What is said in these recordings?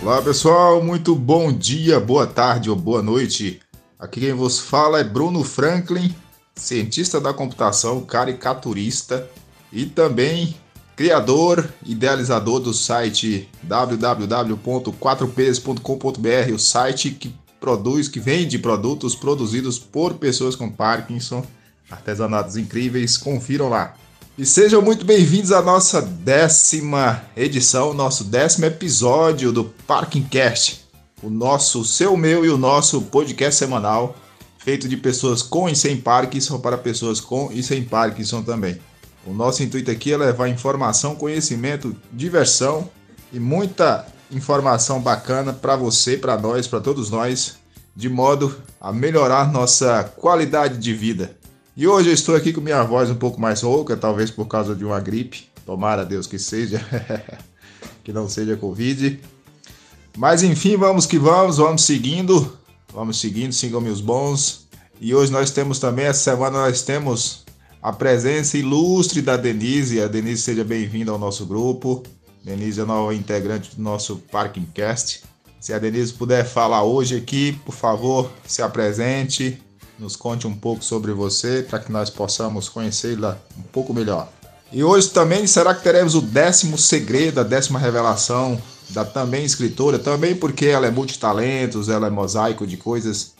Olá pessoal, muito bom dia, boa tarde ou boa noite. Aqui quem vos fala é Bruno Franklin, cientista da computação, caricaturista e também criador, idealizador do site www.4ps.com.br, o site que produz, que vende produtos produzidos por pessoas com Parkinson, artesanatos incríveis, confiram lá. E sejam muito bem-vindos à nossa décima edição, nosso décimo episódio do Parkingcast, o nosso, seu, meu e o nosso podcast semanal, feito de pessoas com e sem Parkinson para pessoas com e sem Parkinson também. O nosso intuito aqui é levar informação, conhecimento, diversão e muita informação bacana para você, para nós, para todos nós, de modo a melhorar nossa qualidade de vida. E hoje eu estou aqui com minha voz um pouco mais rouca, talvez por causa de uma gripe. Tomara Deus que seja, que não seja Covid. Mas enfim, vamos que vamos, vamos seguindo, vamos seguindo, sigam meus bons. E hoje nós temos também, essa semana nós temos a presença ilustre da Denise. A Denise seja bem-vinda ao nosso grupo. Denise é nova integrante do nosso Parkingcast. Se a Denise puder falar hoje aqui, por favor, se apresente, nos conte um pouco sobre você para que nós possamos conhecê-la um pouco melhor. E hoje também será que teremos o décimo segredo, a décima revelação da também escritora, também porque ela é multitalentos, ela é mosaico de coisas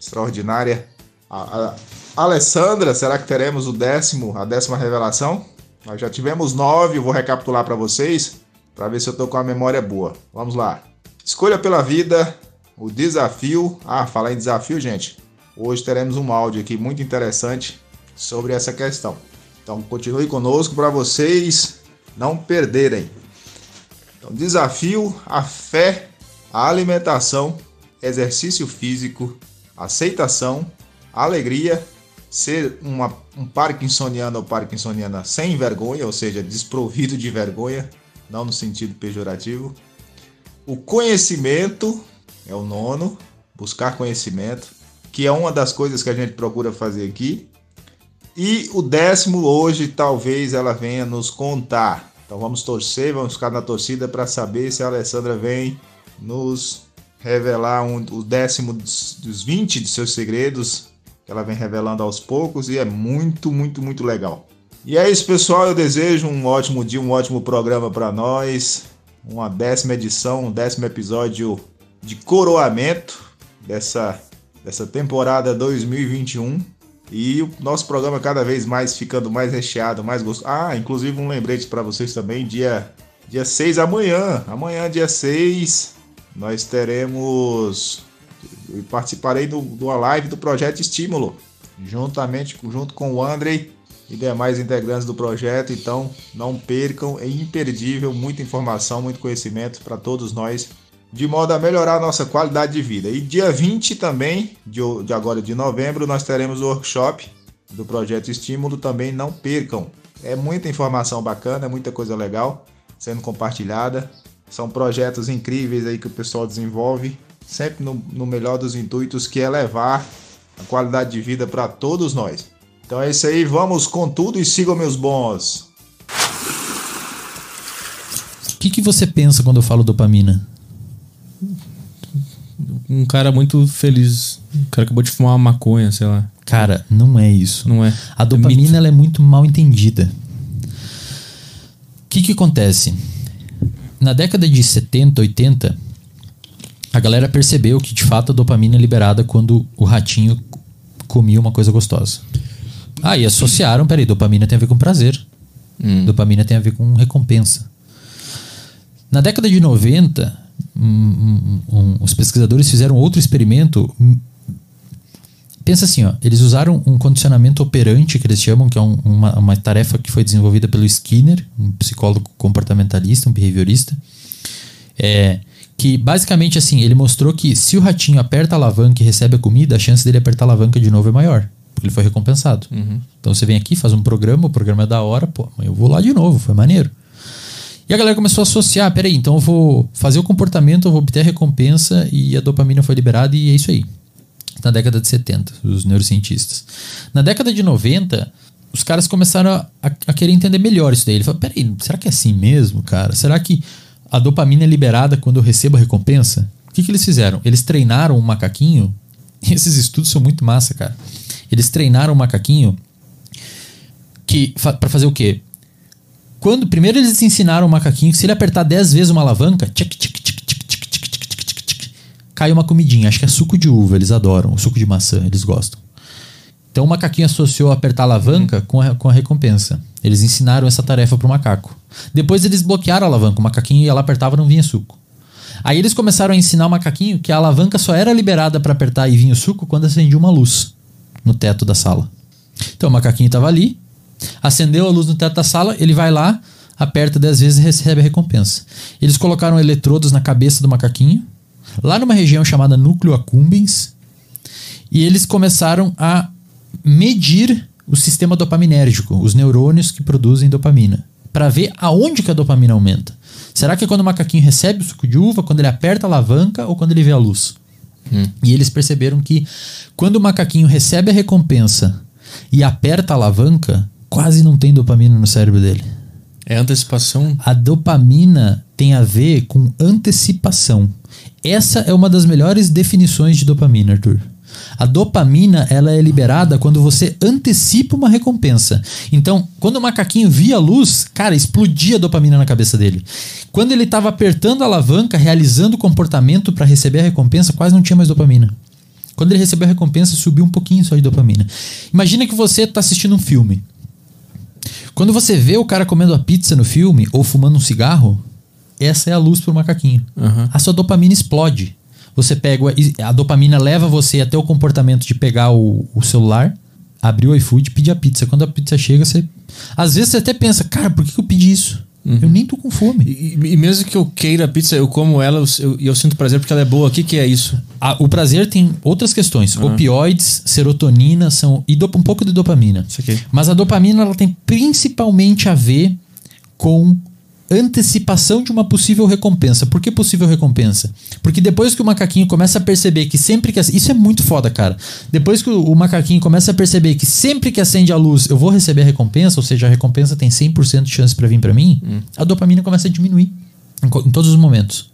extraordinárias. A, a Alessandra, será que teremos o décimo, a décima revelação? Nós já tivemos nove, vou recapitular para vocês, para ver se eu estou com a memória boa. Vamos lá. Escolha pela vida, o desafio. Ah, falar em desafio, gente. Hoje teremos um áudio aqui muito interessante sobre essa questão. Então continue conosco para vocês não perderem. Então, desafio, a fé, a alimentação, exercício físico, aceitação, alegria, ser uma, um parkinsoniano ou parkinsoniana sem vergonha, ou seja, desprovido de vergonha, não no sentido pejorativo. O conhecimento é o nono, buscar conhecimento que é uma das coisas que a gente procura fazer aqui. E o décimo hoje talvez ela venha nos contar. Então vamos torcer, vamos ficar na torcida para saber se a Alessandra vem nos revelar um, o décimo dos, dos 20 de seus segredos que ela vem revelando aos poucos e é muito, muito, muito legal. E é isso, pessoal. Eu desejo um ótimo dia, um ótimo programa para nós. Uma décima edição, um décimo episódio de coroamento dessa dessa temporada 2021. E o nosso programa cada vez mais ficando mais recheado, mais gostoso. Ah, inclusive um lembrete para vocês também, dia dia 6 amanhã, amanhã dia 6, nós teremos participarei do, do live do projeto Estímulo, juntamente junto com o Andrei e demais integrantes do projeto, então não percam, é imperdível, muita informação, muito conhecimento para todos nós de modo a melhorar a nossa qualidade de vida. E dia 20 também, de, de agora de novembro, nós teremos o workshop do projeto Estímulo, também não percam. É muita informação bacana, é muita coisa legal sendo compartilhada. São projetos incríveis aí que o pessoal desenvolve, sempre no, no melhor dos intuitos, que é levar a qualidade de vida para todos nós. Então é isso aí, vamos com tudo e sigam meus bons. O que, que você pensa quando eu falo dopamina? Um cara muito feliz. Um cara acabou de fumar uma maconha, sei lá. Cara, não é isso. Não é. A dopamina é ela é muito mal entendida. O que, que acontece? Na década de 70, 80, a galera percebeu que de fato a dopamina é liberada quando o ratinho comia uma coisa gostosa. Ah, e associaram, peraí, dopamina tem a ver com prazer. Hum. Dopamina tem a ver com recompensa. Na década de 90, um, um, os pesquisadores fizeram outro experimento. Pensa assim, ó, eles usaram um condicionamento operante, que eles chamam, que é um, uma, uma tarefa que foi desenvolvida pelo Skinner, um psicólogo comportamentalista, um behaviorista. É, que basicamente assim, ele mostrou que se o ratinho aperta a alavanca e recebe a comida, a chance dele apertar a alavanca de novo é maior. Porque ele foi recompensado. Uhum. Então você vem aqui, faz um programa, o programa é da hora, pô, eu vou lá de novo, foi maneiro. E a galera começou a associar, peraí, então eu vou fazer o comportamento, eu vou obter a recompensa e a dopamina foi liberada e é isso aí. Na década de 70, os neurocientistas. Na década de 90, os caras começaram a, a querer entender melhor isso daí. Ele falou, peraí, será que é assim mesmo, cara? Será que a dopamina é liberada quando eu recebo a recompensa, o que, que eles fizeram? Eles treinaram um macaquinho. Esses estudos são muito massa, cara. Eles treinaram um macaquinho que fa para fazer o quê? Quando primeiro eles ensinaram o macaquinho que se ele apertar 10 vezes uma alavanca, tchic, tchic, tchic, tchic, tchic, tchic, tchic, tchic, tchic, cai uma comidinha. Acho que é suco de uva, eles adoram. Suco de maçã, eles gostam. Então o macaquinho associou apertar a alavanca com, a, com a recompensa. Eles ensinaram essa tarefa pro macaco. Depois eles bloquearam a alavanca. O macaquinho ia lá, apertava não vinha suco. Aí eles começaram a ensinar o macaquinho que a alavanca só era liberada para apertar e vinha o suco quando acendia uma luz no teto da sala. Então o macaquinho estava ali, acendeu a luz no teto da sala, ele vai lá, aperta 10 vezes e recebe a recompensa. Eles colocaram eletrodos na cabeça do macaquinho, lá numa região chamada núcleo accumbens, e eles começaram a medir o sistema dopaminérgico, os neurônios que produzem dopamina, para ver aonde que a dopamina aumenta. Será que é quando o macaquinho recebe o suco de uva, quando ele aperta a alavanca ou quando ele vê a luz? Hum. E eles perceberam que quando o macaquinho recebe a recompensa e aperta a alavanca, quase não tem dopamina no cérebro dele. É antecipação? A dopamina tem a ver com antecipação. Essa é uma das melhores definições de dopamina, Arthur. A dopamina ela é liberada quando você antecipa uma recompensa. Então, quando o macaquinho via a luz, cara, explodia a dopamina na cabeça dele. Quando ele estava apertando a alavanca, realizando o comportamento para receber a recompensa, quase não tinha mais dopamina. Quando ele recebeu a recompensa, subiu um pouquinho só de dopamina. Imagina que você está assistindo um filme. Quando você vê o cara comendo a pizza no filme ou fumando um cigarro, essa é a luz para o macaquinho. Uhum. A sua dopamina explode. Você pega. A dopamina leva você até o comportamento de pegar o, o celular, abrir o iFood e pedir a pizza. Quando a pizza chega, você. Às vezes você até pensa, cara, por que eu pedi isso? Uhum. Eu nem tô com fome. E, e, mesmo que eu queira a pizza, eu como ela e eu, eu, sinto prazer porque ela é boa. O que, que é isso? o prazer tem outras questões. Uhum. Opioides, serotonina são, e um pouco de dopamina. Mas a dopamina ela tem principalmente a ver com antecipação de uma possível recompensa. Por que possível recompensa? Porque depois que o macaquinho começa a perceber que sempre que. Isso é muito foda, cara. Depois que o macaquinho começa a perceber que sempre que acende a luz eu vou receber a recompensa, ou seja, a recompensa tem 100% de chance para vir para mim, hum. a dopamina começa a diminuir em, em todos os momentos.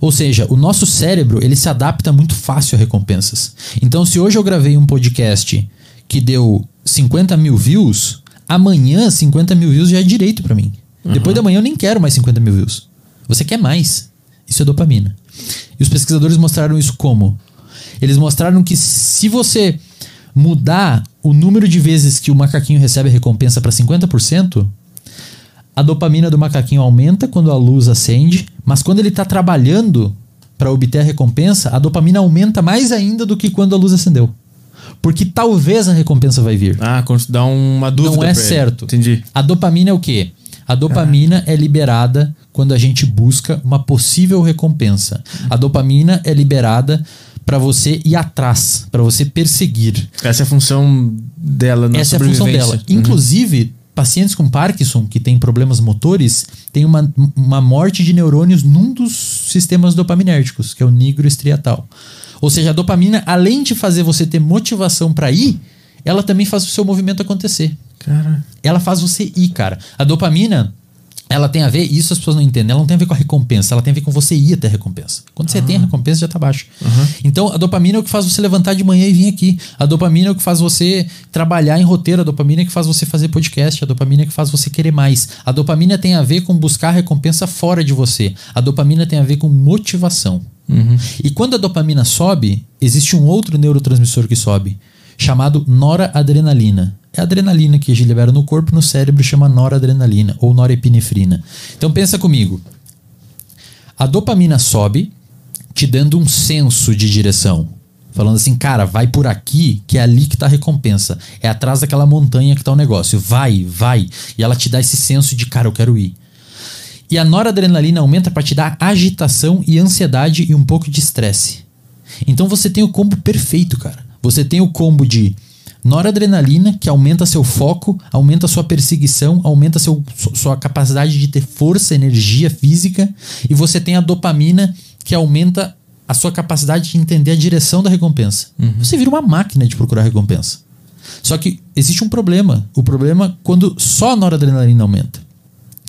Ou seja, o nosso cérebro ele se adapta muito fácil a recompensas. Então, se hoje eu gravei um podcast que deu 50 mil views, amanhã 50 mil views já é direito para mim. Uhum. Depois da manhã eu nem quero mais 50 mil views. Você quer mais. Isso é dopamina. E os pesquisadores mostraram isso como? Eles mostraram que se você mudar o número de vezes que o macaquinho recebe a recompensa para 50%, a dopamina do macaquinho aumenta quando a luz acende, mas quando ele está trabalhando para obter a recompensa, a dopamina aumenta mais ainda do que quando a luz acendeu. Porque talvez a recompensa vai vir. Ah, quando dá uma dúvida. Não é certo. Entendi. A dopamina é o quê? A dopamina é liberada quando a gente busca uma possível recompensa. A dopamina é liberada para você ir atrás, para você perseguir. Essa é a função dela na Essa é a função dela. Uhum. Inclusive, pacientes com Parkinson que têm problemas motores têm uma, uma morte de neurônios num dos sistemas dopaminérgicos, que é o nigro estriatal. Ou seja, a dopamina, além de fazer você ter motivação para ir, ela também faz o seu movimento acontecer. Cara. Ela faz você ir, cara. A dopamina, ela tem a ver, isso as pessoas não entendem, ela não tem a ver com a recompensa, ela tem a ver com você ir até a recompensa. Quando você tem a recompensa, já tá baixo. Uhum. Então, a dopamina é o que faz você levantar de manhã e vir aqui. A dopamina é o que faz você trabalhar em roteiro, a dopamina é o que faz você fazer podcast, a dopamina é o que faz você querer mais. A dopamina tem a ver com buscar a recompensa fora de você. A dopamina tem a ver com motivação. Uhum. E quando a dopamina sobe, existe um outro neurotransmissor que sobe, chamado noradrenalina. É a adrenalina que a gente libera no corpo, no cérebro chama noradrenalina ou norepinefrina. Então pensa comigo. A dopamina sobe, te dando um senso de direção. Falando assim, cara, vai por aqui, que é ali que tá a recompensa. É atrás daquela montanha que tá o negócio. Vai, vai. E ela te dá esse senso de, cara, eu quero ir. E a noradrenalina aumenta para te dar agitação e ansiedade e um pouco de estresse. Então você tem o combo perfeito, cara. Você tem o combo de noradrenalina, que aumenta seu foco, aumenta sua perseguição, aumenta seu, sua capacidade de ter força, energia física, e você tem a dopamina, que aumenta a sua capacidade de entender a direção da recompensa. Uhum. Você vira uma máquina de procurar recompensa. Só que existe um problema. O problema é quando só a noradrenalina aumenta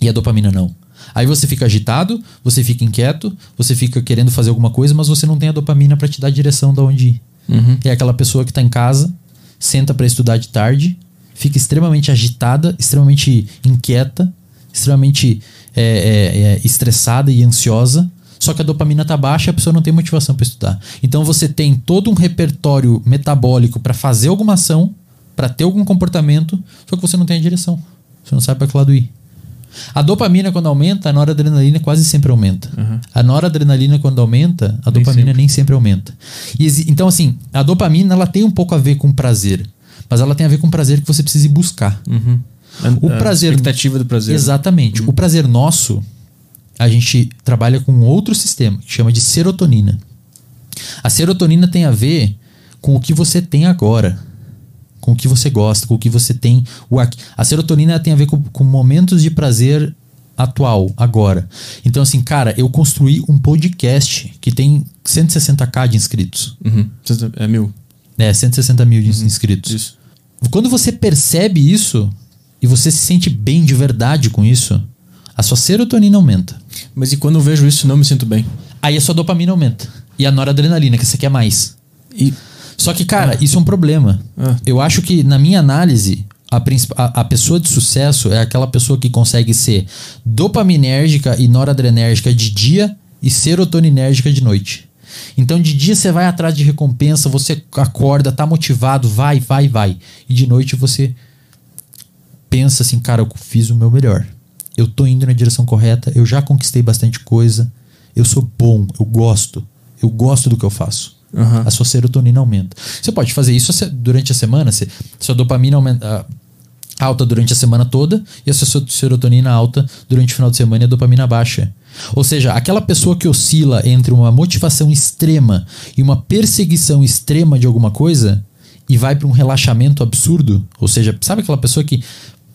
e a dopamina não. Aí você fica agitado, você fica inquieto, você fica querendo fazer alguma coisa, mas você não tem a dopamina para te dar a direção de onde ir. Uhum. É aquela pessoa que tá em casa, senta para estudar de tarde, fica extremamente agitada, extremamente inquieta, extremamente é, é, é, estressada e ansiosa. Só que a dopamina tá baixa e a pessoa não tem motivação para estudar. Então você tem todo um repertório metabólico para fazer alguma ação, para ter algum comportamento, só que você não tem a direção. Você não sabe para que lado ir. A dopamina, quando aumenta, a noradrenalina quase sempre aumenta. A noradrenalina, quando aumenta, a dopamina sempre. nem sempre aumenta. E então, assim, a dopamina ela tem um pouco a ver com prazer. Mas ela tem a ver com prazer que você precisa ir buscar. Uhum. A- O a prazer- expectativa do prazer. Exatamente. O prazer nosso, a gente trabalha com outro sistema que chama de serotonina. A serotonina tem a ver com o que você tem agora, com o que você gosta, com o que você tem. O. A serotonina tem a ver com, com momentos de prazer atual, agora. Então, assim, cara, eu construí um podcast que tem 160k de inscritos. Uhum. É mil. É, 160 mil de inscritos. Isso. Quando você percebe isso e você se sente bem de verdade com isso, a sua serotonina aumenta. Mas e quando eu vejo isso, não me sinto bem? Aí a sua dopamina aumenta. E a noradrenalina, que você quer mais. E Só que, cara, isso é um problema. Ah. Eu acho que, na minha análise, a, a, a pessoa de sucesso é aquela pessoa que consegue ser dopaminérgica e noradrenérgica de dia e serotoninérgica de noite. Então, de dia você vai atrás de recompensa, você acorda, tá motivado, vai, vai, vai. E de noite você pensa assim, cara, eu fiz o meu melhor. Eu tô indo na direção correta, eu já conquistei bastante coisa, eu sou bom, eu gosto, eu gosto do que eu faço. Aham. A sua serotonina aumenta. Você pode fazer isso durante a semana, se, sua dopamina aumenta, alta durante a semana toda e a sua serotonina alta durante o final de semana e a dopamina baixa. Ou seja, aquela pessoa que oscila entre uma motivação extrema e uma perseguição extrema de alguma coisa e vai para um relaxamento absurdo, ou seja, sabe aquela pessoa que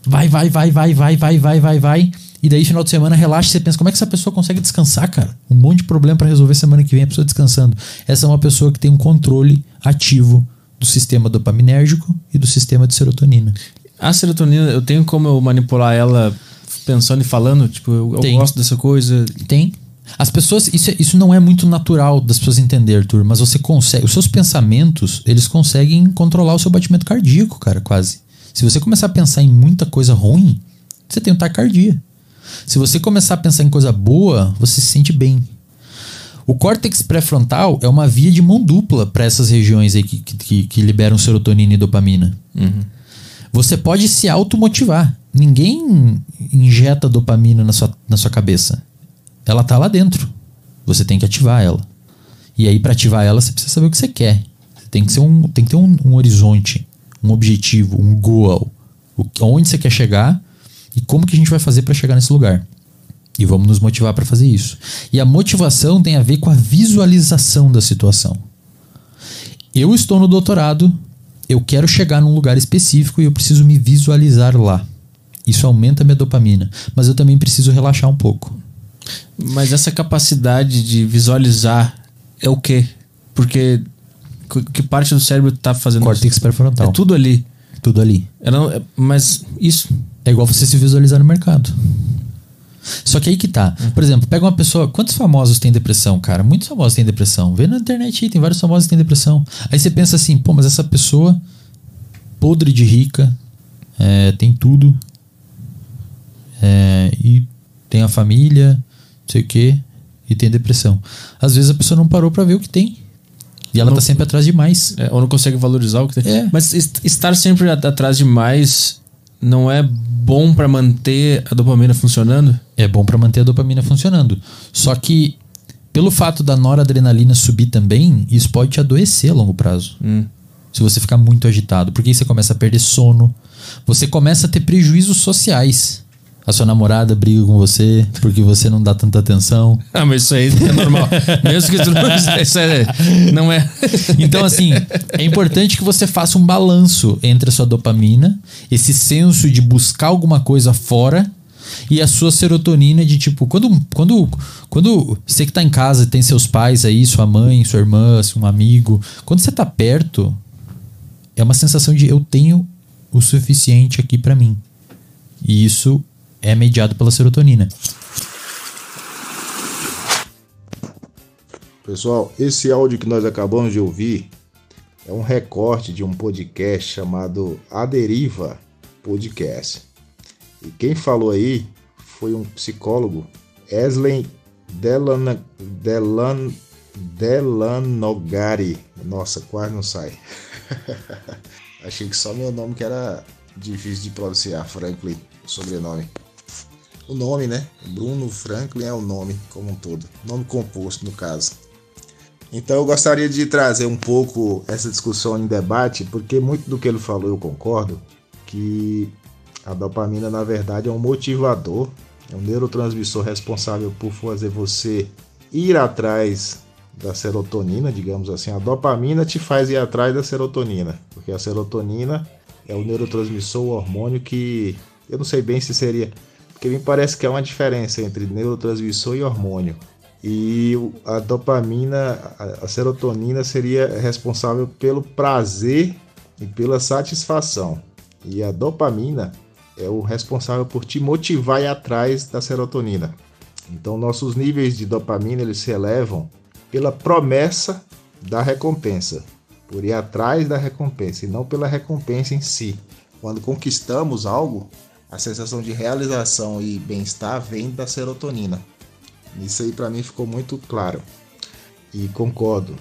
vai, vai, vai, vai, vai, vai, vai, vai, vai, e daí final de semana relaxa e você pensa, como é que essa pessoa consegue descansar, cara? Um monte de problema para resolver semana que vem, a pessoa descansando. Essa é uma pessoa que tem um controle ativo do sistema dopaminérgico e do sistema de serotonina. a serotonina, eu tenho como eu manipular ela pensando e falando? Tipo, eu, eu gosto dessa coisa. Tem. As pessoas, isso, é- isso não é muito natural das pessoas entender, Arthur, mas você consegue, os seus pensamentos, eles conseguem controlar o seu batimento cardíaco, cara, quase. Se você começar a pensar em muita coisa ruim, você tem um taquicardia. Se você começar a pensar em coisa boa, você se sente bem. O córtex pré-frontal é uma via de mão dupla para essas regiões aí que, que, que liberam serotonina e dopamina. Você pode se automotivar. Ninguém injeta dopamina na sua, na sua cabeça. Ela tá lá dentro. Você tem que ativar ela. E aí, para ativar ela, você precisa saber o que você quer. Você tem que, ser um, tem que ter um, um horizonte, um objetivo, um goal. O, onde você quer chegar e como que a gente vai fazer para chegar nesse lugar. E vamos nos motivar para fazer isso. E a motivação tem a ver com a visualização da situação. Eu estou no doutorado, eu quero chegar num lugar específico e eu preciso me visualizar lá. Isso aumenta a minha dopamina, mas eu também preciso relaxar um pouco. Mas essa capacidade de visualizar é o quê? Porque que- parte do cérebro tá fazendo Córtex isso? pré-frontal. É tudo ali. Tudo ali. Não- é- mas isso. É igual você se visualizar no mercado. Só que aí que tá. Por exemplo, pega uma pessoa. Quantos famosos têm depressão, cara? Muitos famosos têm depressão. Vê na internet aí, tem vários famosos que têm depressão. Aí você pensa assim, pô, mas essa pessoa podre de rica, é, tem tudo. é, e tem a família, não sei o quê, e tem depressão. Às vezes a pessoa não parou pra ver o que tem. E ela Não- tá sempre atrás de mais. É, ou não consegue valorizar o que tem. É. Mas est- estar sempre at- atrás demais não é bom pra manter a dopamina funcionando? É bom pra manter a dopamina funcionando. Só que, pelo fato da noradrenalina subir também, isso pode te adoecer a longo prazo. Hum. Se você ficar muito agitado. Porque aí você começa a perder sono. Você começa a ter prejuízos sociais. A sua namorada briga com você porque você não dá tanta atenção. Ah, mas isso aí é normal. Mesmo que tu não. Isso é, não é. Então, assim, é importante que você faça um balanço entre a sua dopamina, esse senso de buscar alguma coisa fora, e a sua serotonina de tipo, quando, quando, quando você que tá em casa tem seus pais aí, sua mãe, sua irmã, um amigo, quando você tá perto, é uma sensação de eu tenho o suficiente aqui pra mim. E isso é mediado pela serotonina. Pessoal, esse áudio que nós acabamos de ouvir é um recorte de um podcast chamado A Deriva Podcast. E quem falou aí foi um psicólogo, Eslen Delan, Delan, Delanogari. Nossa, quase não sai. Achei que só meu nome que era difícil de pronunciar, Franklin, sobrenome. O nome, né? Bruno Franklin é o nome como um todo. Nome composto, no caso. Então eu gostaria de trazer um pouco essa discussão em debate, porque muito do que ele falou eu concordo, que a dopamina na verdade é um motivador, é um neurotransmissor responsável por fazer você ir atrás da serotonina, digamos assim. A dopamina te faz ir atrás da serotonina, porque a serotonina é o neurotransmissor, o hormônio que eu não sei bem se seria, porque me parece que há uma diferença entre neurotransmissor e hormônio. E a dopamina, a serotonina seria responsável pelo prazer e pela satisfação. E a dopamina é o responsável por te motivar ir atrás da serotonina. Então nossos níveis de dopamina eles se elevam pela promessa da recompensa, por ir atrás da recompensa e não pela recompensa em si. Quando conquistamos algo, a sensação de realização e bem-estar vem da serotonina. Isso aí para mim ficou muito claro e concordo.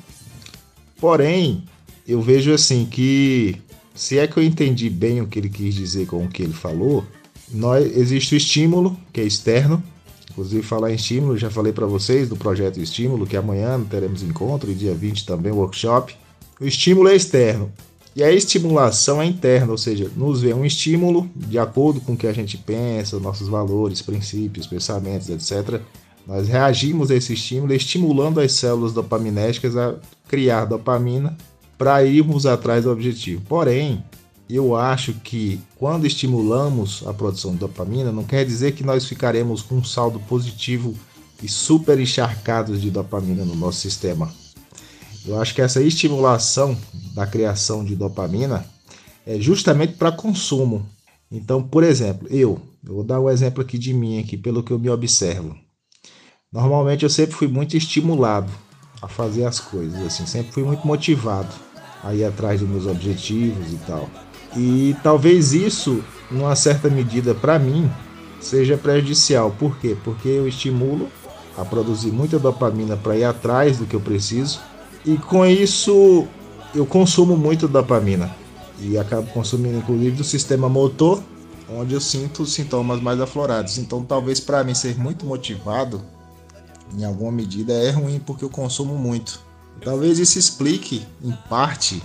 Porém, eu vejo assim que se é que eu entendi bem o que ele quis dizer com o que ele falou, nós, existe o estímulo, que é externo. Inclusive, falar em estímulo, já falei para vocês do projeto Estímulo, que amanhã teremos encontro e dia 20 também workshop. O estímulo é externo e a estimulação é interna, ou seja, nos vem um estímulo de acordo com o que a gente pensa, nossos valores, princípios, pensamentos, etc. Nós reagimos a esse estímulo, estimulando as células dopaminérgicas a criar dopamina para irmos atrás do objetivo. Porém, eu acho que quando estimulamos a produção de dopamina, não quer dizer que nós ficaremos com um saldo positivo e super encharcados de dopamina no nosso sistema. Eu acho que essa estimulação da criação de dopamina é justamente para consumo. Então, por exemplo, eu, eu vou dar um exemplo aqui de mim aqui, pelo que eu me observo. Normalmente eu sempre fui muito estimulado a fazer as coisas, assim, sempre fui muito motivado a ir atrás dos meus objetivos e tal. E talvez isso, numa certa medida, para mim, seja prejudicial. Por quê? Porque eu estimulo a produzir muita dopamina para ir atrás do que eu preciso, e com isso eu consumo muito dopamina e acabo consumindo inclusive do sistema motor, onde eu sinto os sintomas mais aflorados. Então, talvez para mim ser muito motivado em alguma medida é ruim porque eu consumo muito. Talvez isso explique, em parte,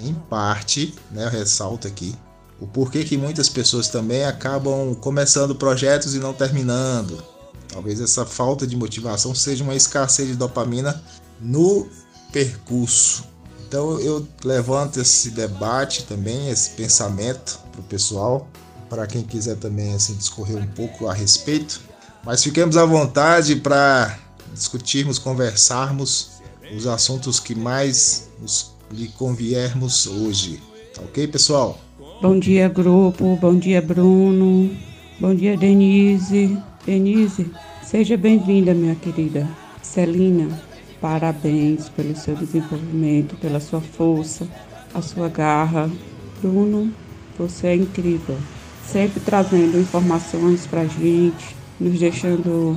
em parte, né, eu ressalto aqui, o porquê que muitas pessoas também acabam começando projetos e não terminando. Talvez essa falta de motivação seja uma escassez de dopamina no percurso. Então eu levanto esse debate também, esse pensamento para o pessoal, para quem quiser também assim discorrer um pouco a respeito. Mas fiquemos à vontade para discutirmos, conversarmos os assuntos que mais nos lhe conviermos hoje. Tá ok, pessoal? Bom dia, grupo. Bom dia, Bruno. Bom dia, Denise. Denise, seja bem-vinda, minha querida. Celina, parabéns pelo seu desenvolvimento, pela sua força, a sua garra. Bruno, você é incrível. Sempre trazendo informações pra gente, nos deixando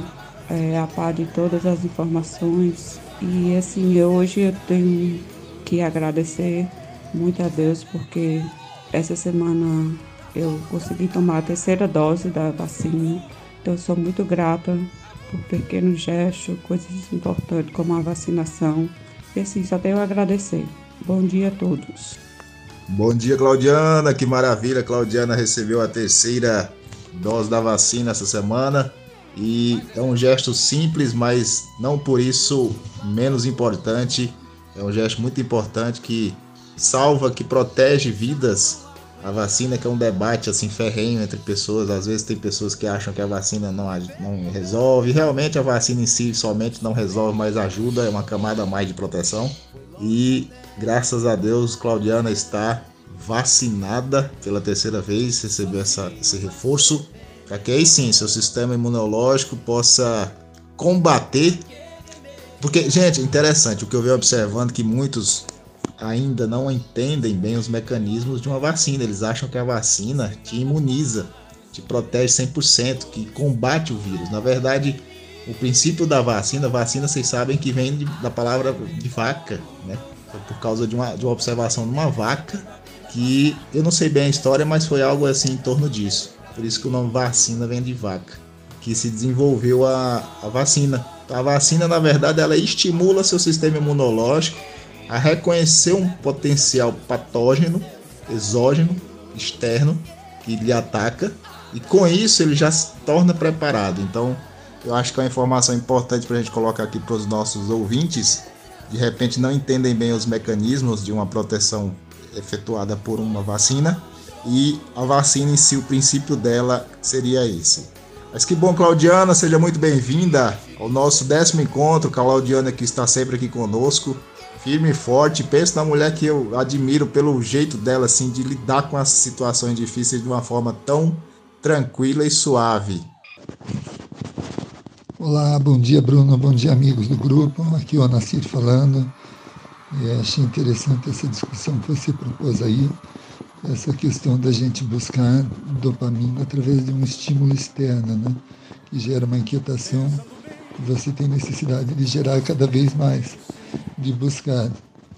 é, a par de todas as informações. E assim, hoje eu tenho que agradecer muito a Deus porque essa semana eu consegui tomar a terceira dose da vacina. Então eu sou muito grata por pequenos gestos, coisas importantes como a vacinação. E assim, só tenho a agradecer. Bom dia a todos. Bom dia, Claudiana. Que maravilha, Claudiana recebeu a terceira dose da vacina essa semana. E é um gesto simples, mas não por isso menos importante. É um gesto muito importante que salva, que protege vidas. A vacina que é um debate assim ferrenho entre pessoas, às vezes tem pessoas que acham que a vacina não, não resolve. Realmente a vacina em si somente não resolve, mas ajuda, é uma camada a mais de proteção. E graças a Deus, Claudiana está vacinada pela terceira vez, recebeu essa, esse reforço para que aí sim seu sistema imunológico possa combater Porque, gente, interessante, o que eu venho observando que muitos ainda não entendem bem os mecanismos de uma vacina. Eles acham que a vacina te imuniza, te protege 100%, que combate o vírus. Na verdade, o princípio da vacina, vacina vocês sabem que vem de, da palavra de vaca, né? Por causa de uma, de uma observação de uma vaca, que eu não sei bem a história, mas foi algo assim em torno disso. Por isso que o nome vacina vem de vaca, que se desenvolveu a, a vacina. A vacina, na verdade, ela estimula seu sistema imunológico a reconhecer um potencial patógeno, exógeno, externo, que lhe ataca, e com isso ele já se torna preparado. Então, eu acho que é uma informação importante para a gente colocar aqui para os nossos ouvintes. De repente não entendem bem os mecanismos de uma proteção efetuada por uma vacina e a vacina em si, o princípio dela seria esse. Mas que bom, Claudiana, seja muito bem-vinda ao nosso décimo encontro. Claudiana que está sempre aqui conosco, firme e forte. Penso na mulher que eu admiro pelo jeito dela, assim, de lidar com as situações difíceis de uma forma tão tranquila e suave. Olá, bom dia Bruno, bom dia amigos do grupo. Aqui é o Anacir falando. E achei interessante essa discussão que você propôs aí, essa questão da gente buscar dopamina através de um estímulo externo, né? que gera uma inquietação que você tem necessidade de gerar cada vez mais, de buscar.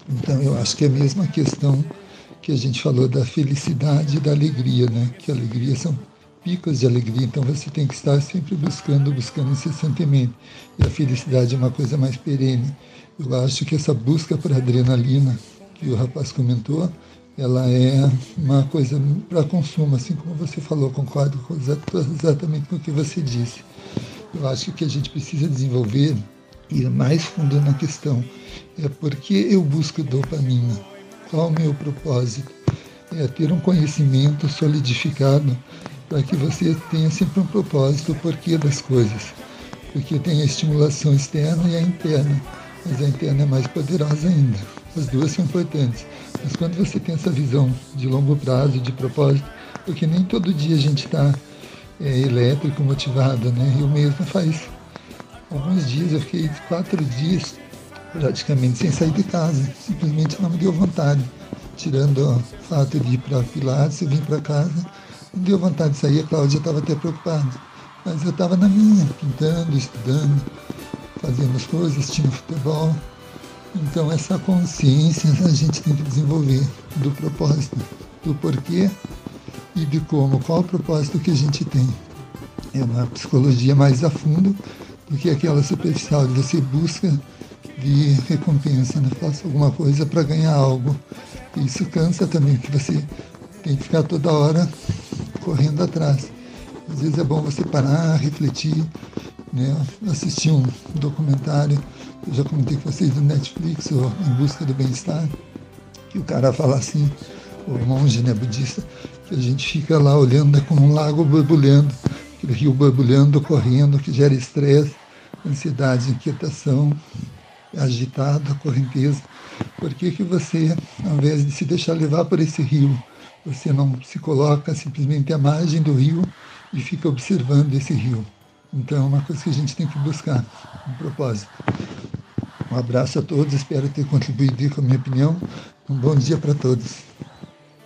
Então eu acho que é a mesma questão que a gente falou da felicidade e da alegria, né? que alegria são picos de alegria, então você tem que estar sempre buscando, buscando incessantemente. E a felicidade é uma coisa mais perene. Eu acho que essa busca por adrenalina que o rapaz comentou, ela é uma coisa para consumo, assim como você falou, concordo exatamente com o que você disse. Eu acho que o que a gente precisa desenvolver, ir mais fundo na questão, é por que eu busco dopamina? Qual o meu propósito? É ter um conhecimento solidificado para que você tenha sempre um propósito, o porquê das coisas. Porque tem a estimulação externa e a interna, mas a interna é mais poderosa ainda. As duas são importantes. Mas quando você tem essa visão de longo prazo, de propósito, porque nem todo dia a gente está é, elétrico, motivado, né? Eu mesmo faz alguns dias, eu fiquei quatro dias praticamente sem sair de casa, simplesmente não me deu vontade. Tirando o fato de ir para Pilates, eu vim para casa, não deu vontade de sair, a Cláudia estava até preocupada. Mas eu estava na minha, pintando, estudando, fazendo as coisas, assistindo futebol. Então essa consciência a gente tem que desenvolver do propósito, do porquê e de como, qual o propósito que a gente tem. É uma psicologia mais a fundo do que aquela superficial de você busca de recompensa, né? faça alguma coisa para ganhar algo. Isso cansa também, que você tem que ficar toda hora correndo atrás. Às vezes é bom você parar, refletir, né? assistir um documentário, eu já comentei com vocês do Netflix, ou Em Busca do Bem-Estar, que o cara fala assim, o monge né, budista, que a gente fica lá olhando, é como um lago borbulhando, aquele rio borbulhando, correndo, que gera estresse, ansiedade, inquietação, agitado, a correnteza. Por que, que você, ao invés de se deixar levar por esse rio, você não se coloca simplesmente à margem do rio e fica observando esse rio. Então é uma coisa que a gente tem que buscar, um propósito. Um abraço a todos, espero ter contribuído com a minha opinião. Um bom dia para todos.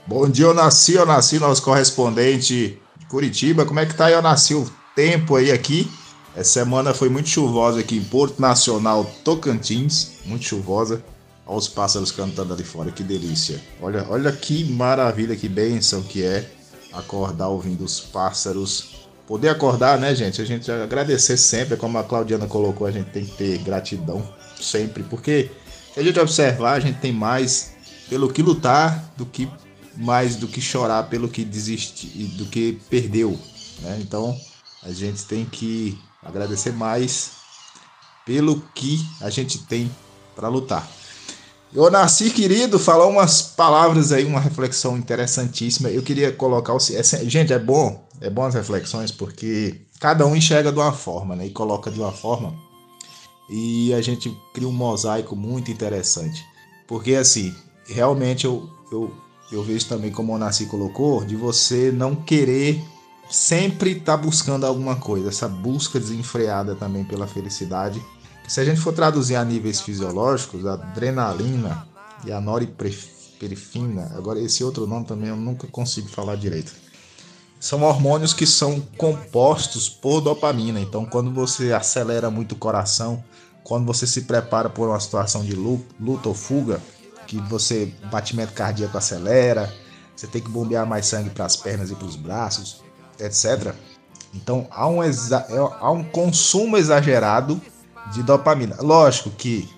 Bom dia, eu nasci, nosso correspondente de Curitiba. Como é que tá, eu nasci o tempo aí aqui? Essa semana foi muito chuvosa aqui em Porto Nacional, Tocantins, muito chuvosa. Olha os pássaros cantando ali fora, que delícia. Olha, olha que maravilha, que bênção que é acordar ouvindo os pássaros. Poder acordar, né, gente? A gente agradecer sempre, como a Claudiana colocou, a gente tem que ter gratidão sempre, porque se a gente observar, a gente tem mais pelo que lutar do que mais do que chorar pelo que desistir, do que perdeu, né? Então, a gente tem que agradecer mais pelo que a gente tem para lutar. Eu nasci, querido, falar umas palavras aí, uma reflexão interessantíssima. Eu queria colocar o. Gente, é bom, é bom as reflexões, porque cada um enxerga de uma forma, né? E coloca de uma forma. E a gente cria um mosaico muito interessante. Porque assim, realmente eu, eu, eu vejo também, como o Nasci colocou, de você não querer sempre estar tá buscando alguma coisa. Essa busca desenfreada também pela felicidade Se a gente for traduzir a níveis fisiológicos, a adrenalina e a noripinefrina, agora esse outro nome também eu nunca consigo falar direito. São hormônios que são compostos por dopamina. Então, quando você acelera muito o coração, quando você se prepara por uma situação de luta ou fuga, que você batimento cardíaco acelera, você tem que bombear mais sangue para as pernas e para os braços, etc. Então há um, é, há um consumo exagerado de dopamina. Lógico que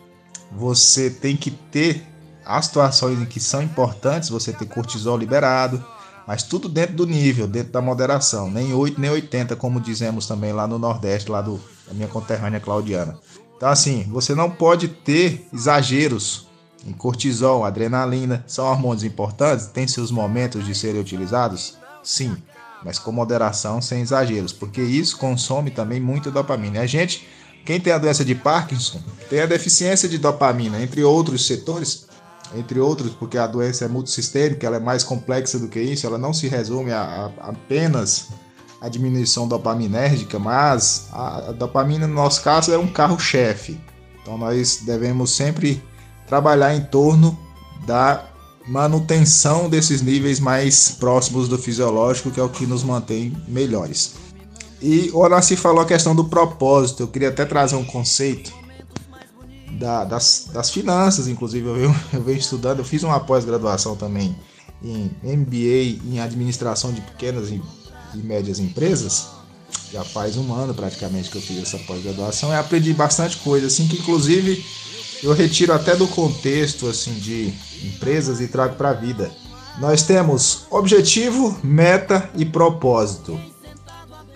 você tem que ter as situações em que são importantes, você ter cortisol liberado, mas tudo dentro do nível, dentro da moderação, nem 8 nem 80, como dizemos também lá no Nordeste, lá do, da minha conterrânea Claudiana. Então assim, você não pode ter exageros em cortisol, adrenalina, são hormônios importantes, têm seus momentos de serem utilizados? Sim, mas com moderação, sem exageros, porque isso consome também muita dopamina. A gente, quem tem a doença de Parkinson, tem a deficiência de dopamina, entre outros setores, entre outros, porque a doença é multissistêmica, ela é mais complexa do que isso, ela não se resume a, a apenas a diminuição dopaminérgica, mas a, a dopamina, no nosso caso, é um carro-chefe. Então nós devemos sempre trabalhar em torno da manutenção desses níveis mais próximos do fisiológico, que é o que nos mantém melhores. E o Onassi falou a questão do propósito. Eu queria até trazer um conceito da, das, das, finanças, inclusive. Eu venho, eu venho estudando, eu fiz uma pós-graduação também em MBA em administração de pequenas e, e médias empresas. Já faz um ano praticamente que eu fiz essa pós-graduação e aprendi bastante coisa, assim, que inclusive eu retiro até do contexto assim de empresas e trago para a vida. Nós temos objetivo, meta e propósito.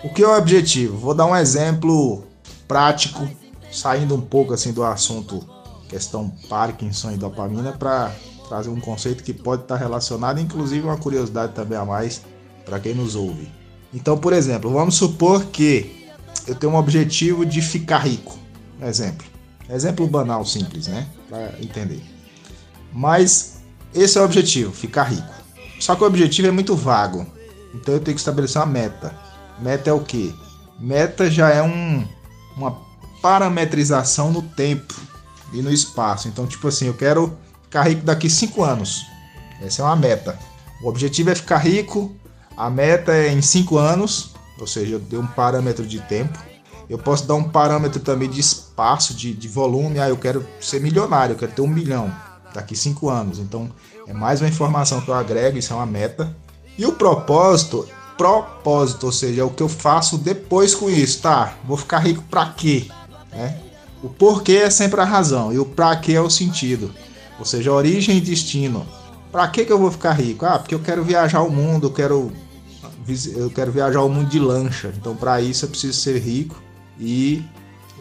O que é o objetivo? Vou dar um exemplo prático, saindo um pouco assim do assunto questão Parkinson e dopamina para trazer um conceito que pode estar relacionado, inclusive uma curiosidade também a mais para quem nos ouve. Então, por exemplo, vamos supor que eu tenho um objetivo de ficar rico. Exemplo. Exemplo banal, simples, né? Para entender. Mas esse é o objetivo, ficar rico. Só que o objetivo é muito vago. Então eu tenho que estabelecer uma meta. Meta é o quê? Meta já é um, uma parametrização no tempo e no espaço. Então, tipo assim, eu quero ficar rico daqui 5 anos. Essa é uma meta. O objetivo é ficar rico, a meta é em 5 anos, ou seja, eu dei um parâmetro de tempo. Eu posso dar um parâmetro também de espaço, de, de volume. Ah, eu quero ser milionário, eu quero ter um milhão daqui cinco anos. Então é mais uma informação que eu agrego, isso é uma meta. E o propósito, propósito, ou seja, é o que eu faço depois com isso, tá? Vou ficar rico para quê? Né? O porquê é sempre a razão e o para quê é o sentido. Ou seja, origem e destino. Para que que eu vou ficar rico? Ah, porque eu quero viajar o mundo, eu quero eu quero viajar o mundo de lancha. Então, para isso eu preciso ser rico e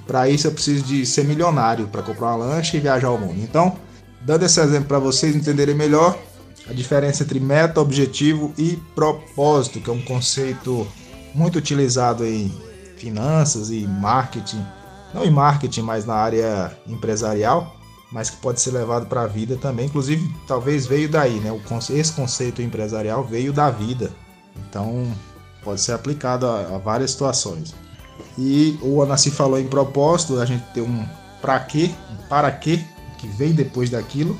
para isso eu preciso de ser milionário para comprar uma lancha e viajar ao mundo. Então, dando esse exemplo para vocês entenderem melhor a diferença entre meta, objetivo e propósito, que é um conceito muito utilizado em finanças e marketing, não em marketing, mas na área empresarial, mas que pode ser levado para a vida também. Inclusive, talvez veio daí, né? Esse conceito empresarial veio da vida. Então, pode ser aplicado a, a várias situações. E o Anassi falou em propósito, a gente tem um para quê, um para quê, que vem depois daquilo.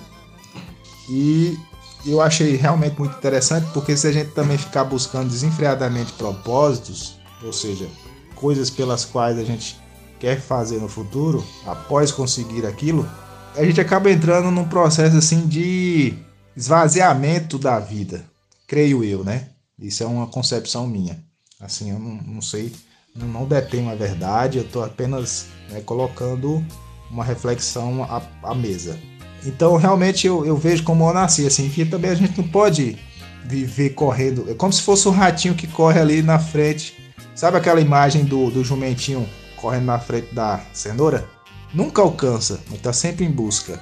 E eu achei realmente muito interessante, porque se a gente também ficar buscando desenfreadamente propósitos, ou seja, coisas pelas quais a gente quer fazer no futuro, após conseguir aquilo, a gente acaba entrando num processo assim de esvaziamento da vida, creio eu, né? Isso é uma concepção minha. Assim, eu não, não sei não detenho a verdade, eu estou apenas né, colocando uma reflexão à, à, mesa. Então, realmente, eu, eu vejo como eu nasci, assim, que também a gente não pode viver correndo, é como se fosse um ratinho que corre ali na frente. Sabe aquela imagem do, do jumentinho correndo na frente da cenoura? Nunca alcança, mas está sempre em busca.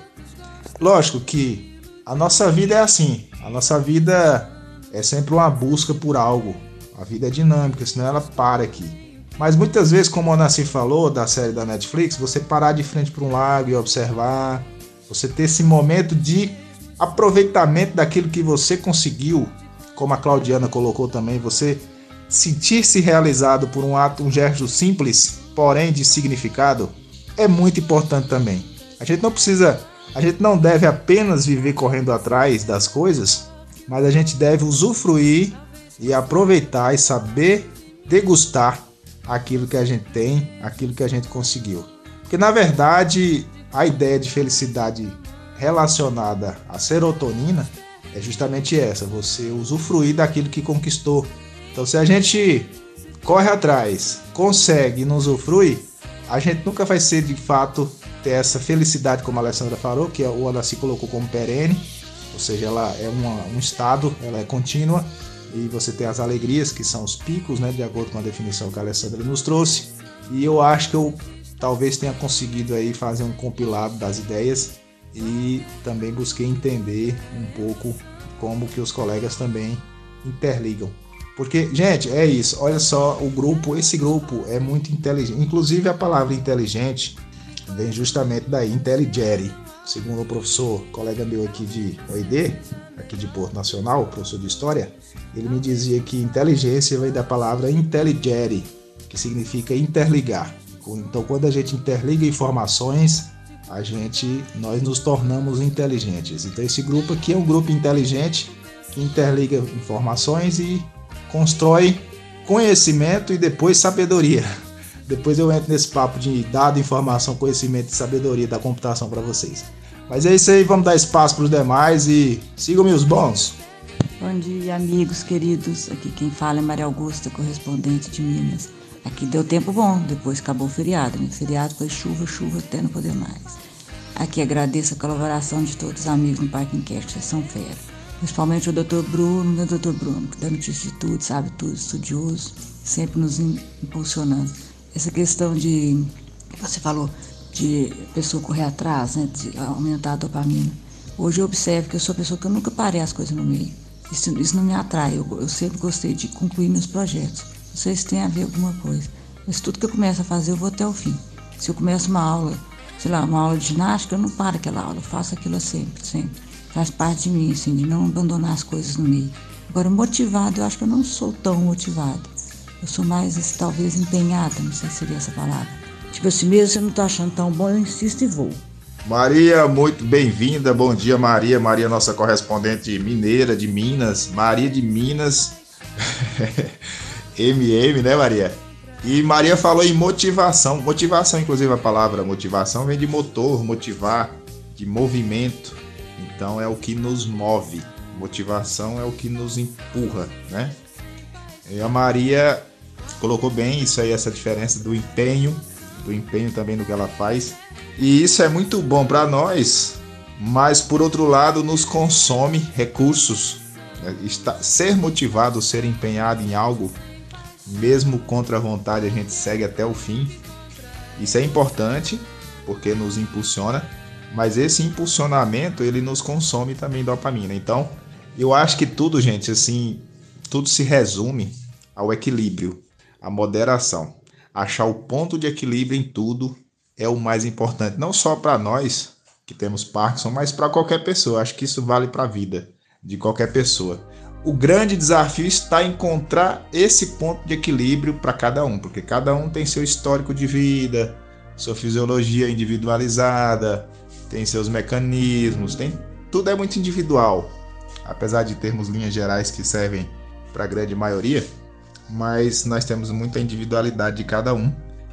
Lógico que a nossa vida é assim, a nossa vida é sempre uma busca por algo. A vida é dinâmica, senão ela para aqui. Mas muitas vezes, como o Nassi falou da série da Netflix, você parar de frente para um lago e observar, você ter esse momento de aproveitamento daquilo que você conseguiu, como a Claudiana colocou também, você sentir-se realizado por um ato, um gesto simples, porém de significado, é muito importante também. A gente não precisa, a gente não deve apenas viver correndo atrás das coisas, mas a gente deve usufruir e aproveitar e saber degustar aquilo que a gente tem, aquilo que a gente conseguiu. Porque na verdade, a ideia de felicidade relacionada à serotonina é justamente essa, você usufruir daquilo que conquistou. Então se a gente corre atrás, consegue e não usufrui, a gente nunca vai ser de fato ter essa felicidade, como a Alessandra falou, que o Anaci colocou como perene, ou seja, ela é uma, um estado, ela é contínua, e você tem as alegrias, que são os picos, né, de acordo com a definição que a Alessandra nos trouxe. E eu acho que eu talvez tenha conseguido aí fazer um compilado das ideias e também busquei entender um pouco como que os colegas também interligam. Porque, gente, é isso. Olha só, o grupo, esse grupo é muito inteligente. Inclusive a palavra inteligente vem justamente daí, intelligere. Segundo o professor, colega meu aqui de OID, aqui de Porto Nacional, professor de História, ele me dizia que inteligência vem da palavra intelligere, que significa interligar. Então, quando a gente interliga informações, a gente, nós nos tornamos inteligentes. Então, esse grupo aqui é um grupo inteligente que interliga informações e constrói conhecimento e depois sabedoria. Depois eu entro nesse papo de dado, informação, conhecimento e sabedoria da computação para vocês. Mas é isso aí, vamos dar espaço para os demais e sigam-me os bons. Bom dia, amigos queridos. Aqui quem fala é Maria Augusta, correspondente de Minas. Aqui deu tempo bom, depois acabou o feriado. Né? Feriado foi chuva, chuva até não poder mais. Aqui agradeço a colaboração de todos os amigos no Parque Enquete, vocês são fera. Principalmente o Dr. Bruno, meu Dr. Bruno, que dá notícia de tudo, sabe tudo, estudioso, sempre nos impulsionando. Essa questão de, você falou, de pessoa correr atrás, né, de aumentar a dopamina. Hoje eu observo que eu sou pessoa que eu nunca parei as coisas no meio. Isso, isso não me atrai, eu, eu sempre gostei de concluir meus projetos. Não sei se tem a ver alguma coisa. Mas tudo que eu começo a fazer, eu vou até o fim. Se eu começo uma aula, sei lá, uma aula de ginástica, eu não paro aquela aula, eu faço aquilo sempre, sempre. Faz parte de mim, assim, de não abandonar as coisas no meio. Agora, motivado, eu acho que eu não sou tão motivado. Eu sou mais, assim, talvez, empenhada, não sei se seria essa palavra. Tipo assim, mesmo eu não tô achando tão bom, eu insisto e vou. Maria, muito bem-vinda. Bom dia, Maria. Maria, nossa correspondente mineira de Minas. Maria de Minas. MM, né, Maria? E Maria falou em motivação. Motivação, inclusive a palavra motivação vem de motor, motivar, de movimento. Então é o que nos move. Motivação é o que nos empurra, né? E a Maria colocou bem isso aí, essa diferença do empenho, do empenho também no que ela faz. E isso é muito bom para nós, mas por outro lado nos consome recursos. Está, ser motivado, ser empenhado em algo mesmo contra a vontade, a gente segue até o fim. Isso é importante porque nos impulsiona, mas esse impulsionamento ele nos consome também dopamina. Então, eu acho que tudo, gente, assim, tudo se resume ao equilíbrio, à moderação. Achar o ponto de equilíbrio em tudo é o mais importante, não só para nós que temos Parkinson, mas para qualquer pessoa. Acho que isso vale para a vida de qualquer pessoa. O grande desafio está em encontrar esse ponto de equilíbrio para cada um, porque cada um tem seu histórico de vida, sua fisiologia individualizada, tem seus mecanismos, tem tudo é muito individual, apesar de termos linhas gerais que servem para a grande maioria, mas nós temos muita individualidade de cada um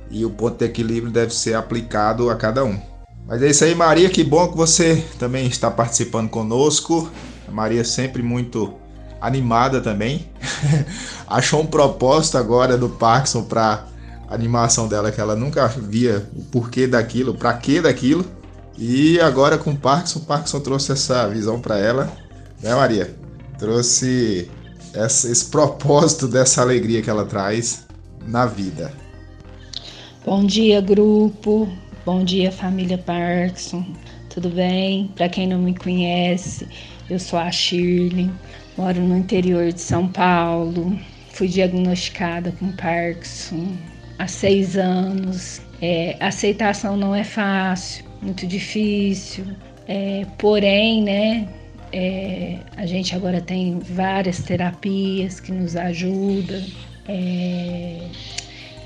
e o ponto de equilíbrio deve ser aplicado a cada um. Mas é isso aí, Maria, que bom que você também está participando conosco. A Maria sempre muito animada também. Achou um propósito agora do Parkinson para animação dela que ela nunca via o porquê daquilo, para que daquilo. E agora com o Parkinson, o Parkinson trouxe essa visão para ela, né, Maria? Trouxe essa, esse propósito dessa alegria que ela traz na vida. Bom dia, grupo. Bom dia, família Parkinson. Tudo bem? Para quem não me conhece, eu sou a Shirley. Moro no interior de São Paulo. Fui diagnosticada com Parkinson há seis anos. É, aceitação não é fácil, muito difícil. É, porém, né, é, a gente agora tem várias terapias que nos ajudam. É,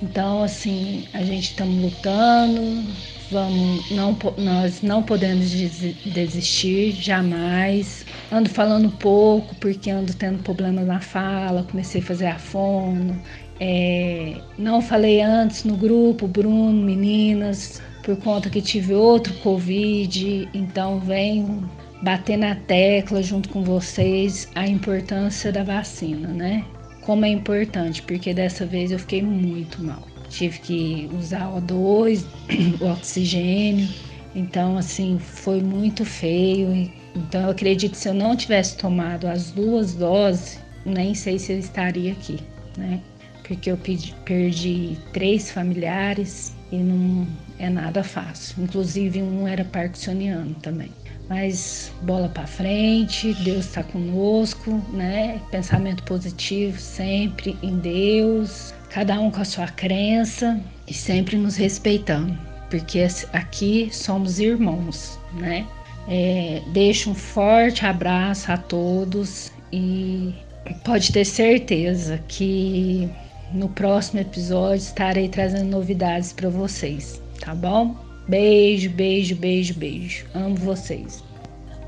então, assim, a gente estamos lutando, Vamos, não, nós não podemos desistir jamais. Ando falando pouco porque ando tendo problemas na fala, comecei a fazer a fono. É, não falei antes no grupo, Bruno, meninas, por conta que tive outro Covid, então venho bater na tecla junto com vocês a importância da vacina, né? Como é importante, porque dessa vez eu fiquei muito mal. Tive que usar O2, o oxigênio, então assim, foi muito feio. Então eu acredito que se eu não tivesse tomado as duas doses, nem sei se eu estaria aqui, né? Porque eu perdi três familiares e não é nada fácil. Inclusive um era parkinsoniano também. Mas bola para frente, Deus está conosco, né? Pensamento positivo sempre em Deus, cada um com a sua crença e sempre nos respeitando, porque aqui somos irmãos, né? É, deixo um forte abraço a todos e pode ter certeza que no próximo episódio estarei trazendo novidades para vocês tá bom? Beijo, beijo, beijo, beijo. Amo vocês.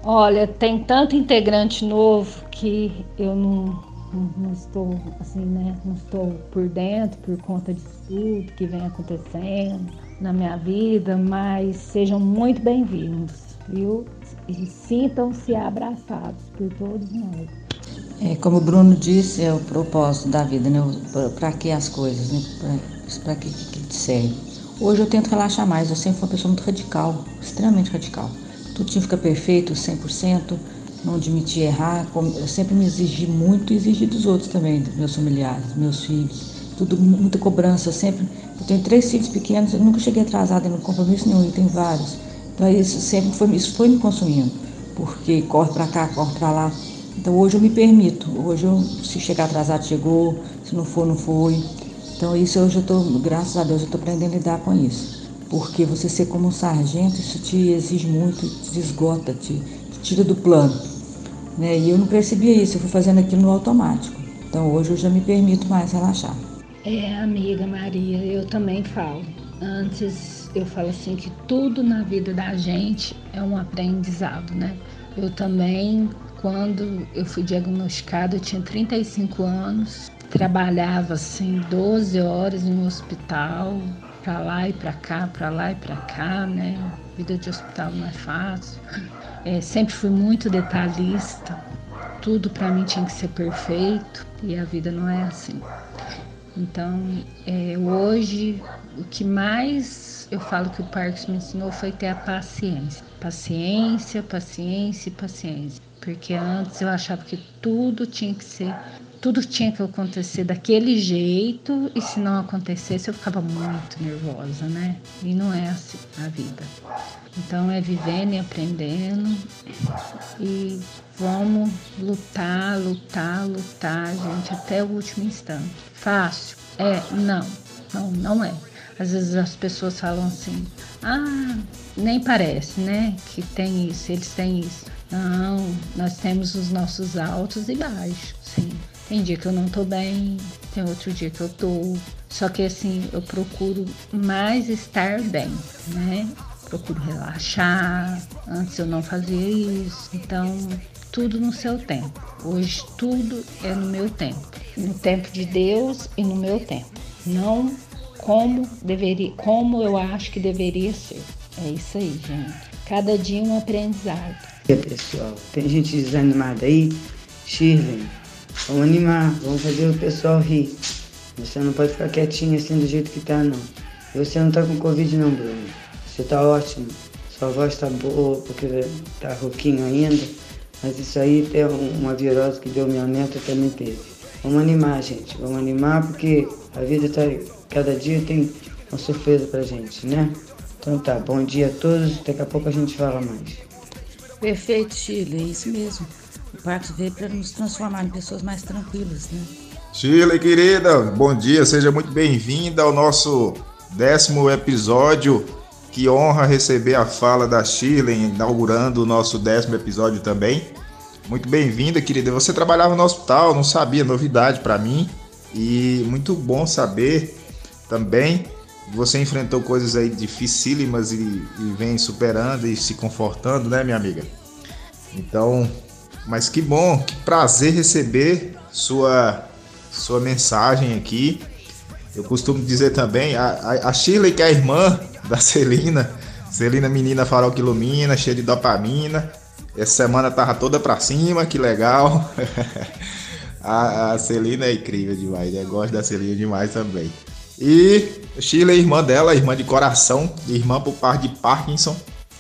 Olha, tem tanto integrante novo que eu não, não, não, estou assim, né? Não estou por dentro por conta de tudo que vem acontecendo na minha vida, mas sejam muito bem-vindos, viu? E sintam-se abraçados por todos nós. É, como o Bruno disse, é o propósito da vida, né? Para que as coisas, né? Para que, que, que serve. Hoje eu tento relaxar mais, eu sempre fui uma pessoa muito radical, extremamente radical. Tudo tinha que ficar perfeito, 100%, não admitir errar. Eu sempre me exigi muito e exigi dos outros também, dos meus familiares, dos meus filhos. Tudo, muita cobrança, sempre. Eu tenho três filhos pequenos, eu nunca cheguei atrasada em compromisso nenhum, eu tenho vários. Então isso sempre foi, isso foi me consumindo, porque corre para cá, corre para lá. Então hoje eu me permito, hoje eu, se chegar atrasado, chegou, se não for, não foi. Então isso hoje eu estou, graças a Deus, eu estou aprendendo a lidar com isso. Porque você ser como um sargento, isso te exige muito, te esgota, te, te tira do plano. Né? E eu não percebia isso, eu fui fazendo aquilo no automático. Então hoje eu já me permito mais relaxar. É, amiga Maria, eu também falo. Antes eu falo assim que tudo na vida da gente é um aprendizado, né? Eu também, quando eu fui diagnosticada, eu tinha 35 anos, trabalhava assim 12 horas um hospital, para lá e para cá, para lá e para cá, né? Vida de hospital não é fácil. É, sempre fui muito detalhista. Tudo para mim tinha que ser perfeito e a vida não é assim. Então, é, hoje o que mais eu falo que o Parques me ensinou foi ter a paciência. Paciência, paciência e paciência. Porque antes eu achava que tudo tinha que ser tudo tinha que acontecer daquele jeito e se não acontecesse eu ficava muito nervosa, né? E não é assim a vida. Então é vivendo e aprendendo e vamos lutar, lutar, lutar, gente, até o último instante. Fácil? É? Não. Não, não é. Às vezes as pessoas falam assim: "Ah, nem parece, né, que tem isso, eles têm isso". Não, nós temos os nossos altos e baixos, sim. Tem dia que eu não tô bem, tem outro dia que eu tô. Só que assim, eu procuro mais estar bem, né? Procuro relaxar. Antes eu não fazia isso. Então, tudo no seu tempo. Hoje tudo é no meu tempo. No tempo de Deus e no meu tempo. Não como deveria, como eu acho que deveria ser. É isso aí, gente. Cada dia um aprendizado. E pessoal, tem gente desanimada aí? Shirley, Vamos animar, vamos fazer o pessoal rir. Você não pode ficar quietinho assim do jeito que tá, não. Você não tá com Covid não, Bruno. Você tá ótimo. Sua voz tá boa, porque tá rouquinho ainda. Mas isso aí é uma virose que deu minha neta também teve. Vamos animar, gente. Vamos animar porque a vida tá. Cada dia tem uma surpresa pra gente, né? Então tá, bom dia a todos. Daqui a pouco a gente fala mais. Perfeito, Chile, é isso mesmo. Para nos transformar em pessoas mais tranquilas, né? Chile, querida, bom dia, seja muito bem-vinda ao nosso décimo episódio. Que honra receber a fala da Shirley, inaugurando o nosso décimo episódio também. Muito bem-vinda, querida. Você trabalhava no hospital, não sabia, novidade para mim. E muito bom saber também Você enfrentou coisas aí dificílimas e, e vem superando e se confortando, né, minha amiga? Então, mas que bom, que prazer receber sua, sua mensagem aqui. Eu costumo dizer também, a, a Shirley, que é a irmã da Celina, Celina menina farol que ilumina, cheia de dopamina. Essa semana tava toda pra cima, que legal. a, a Celina é incrível demais, eu gosto da Celina demais também. E Shirley, irmã dela, irmã de coração, irmã por par de Parkinson.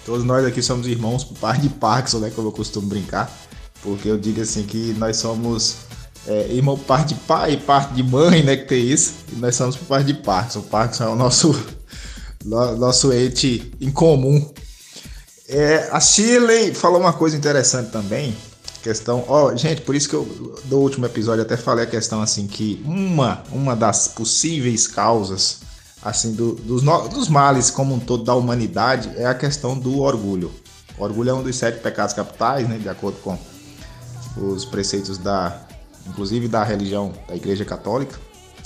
Todos nós aqui somos irmãos por par de Parkinson, né? Como eu costumo brincar. Porque eu digo assim que nós somos é, irmão parte de pai parte de mãe, né? Que tem isso. E nós somos parte de Parkinson. O Parkinson é o nosso, nosso ente em comum. É, a Shirley falou uma coisa interessante também. Questão, ó, gente, por isso que eu do último episódio até falei a questão assim que uma uma das possíveis causas assim do, dos, dos males como um todo da humanidade é a questão do orgulho. O orgulho é um dos sete pecados capitais, né, de acordo com os preceitos da, inclusive da religião da Igreja Católica,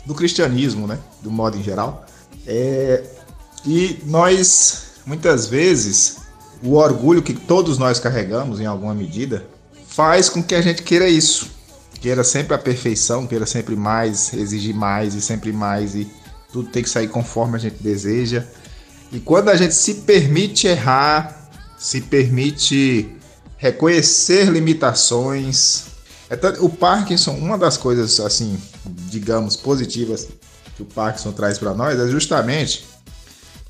do cristianismo, né, do modo em geral. É, e nós muitas vezes o orgulho que todos nós carregamos em alguma medida faz com que a gente queira isso, queira sempre a perfeição, queira sempre mais, exigir mais e sempre mais e tudo tem que sair conforme a gente deseja. E quando a gente se permite errar, se permite reconhecer limitações. O Parkinson, uma das coisas assim, digamos, positivas que o Parkinson traz para nós é justamente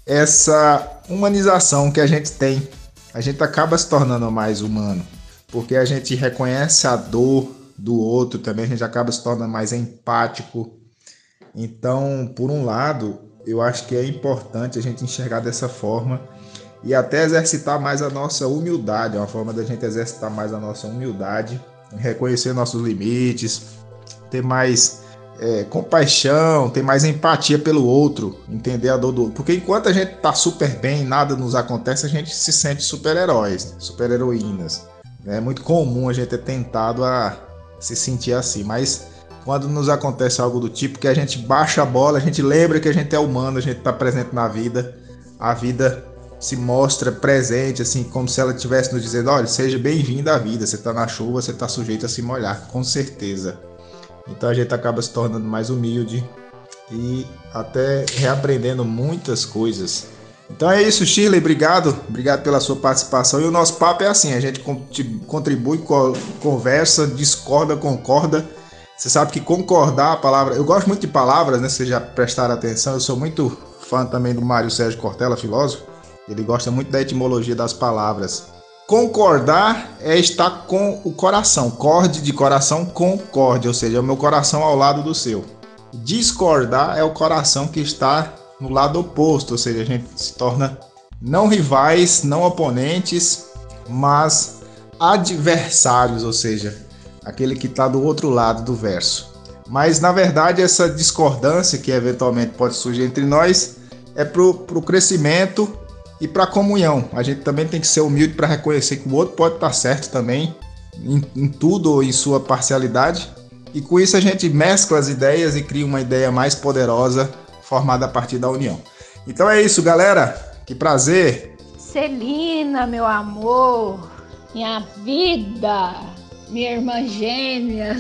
essa humanização que a gente tem. A gente acaba se tornando mais humano, porque a gente reconhece a dor do outro também, a gente acaba se tornando mais empático. Então, por um lado, eu acho que é importante a gente enxergar dessa forma e até exercitar mais a nossa humildade, é uma forma da gente exercitar mais a nossa humildade, reconhecer nossos limites, ter mais é, compaixão, ter mais empatia pelo outro, entender a dor do outro. Porque enquanto a gente tá super bem, nada nos acontece, a gente se sente super-heróis, super-heroínas. É muito comum a gente ter tentado a se sentir assim, mas quando nos acontece algo do tipo que a gente baixa a bola, a gente lembra que a gente é humano, a gente está presente na vida, a vida se mostra presente, assim, como se ela estivesse nos dizendo: olha, seja bem-vindo à vida, você está na chuva, você está sujeito a se molhar, com certeza. Então a gente acaba se tornando mais humilde e até reaprendendo muitas coisas. Então é isso, Shirley, obrigado, obrigado pela sua participação. E o nosso papo é assim: a gente contribui, conversa, discorda, concorda. Você sabe que concordar a palavra. Eu gosto muito de palavras, né? Vocês já prestaram atenção. Eu sou muito fã também do Mário Sérgio Cortella, filósofo. Ele gosta muito da etimologia das palavras. Concordar é estar com o coração. Corde de coração, concorde, ou seja, é o meu coração ao lado do seu. Discordar é o coração que está no lado oposto, ou seja, a gente se torna não rivais, não oponentes, mas adversários, ou seja, aquele que está do outro lado do verso. Mas na verdade, essa discordância que eventualmente pode surgir entre nós é para o crescimento e para comunhão. A gente também tem que ser humilde para reconhecer que o outro pode estar certo também em, em tudo ou em sua parcialidade. E com isso a gente mescla as ideias e cria uma ideia mais poderosa formada a partir da união. Então é isso, galera. Que prazer. Celina, meu amor, minha vida, minha irmã gêmeas.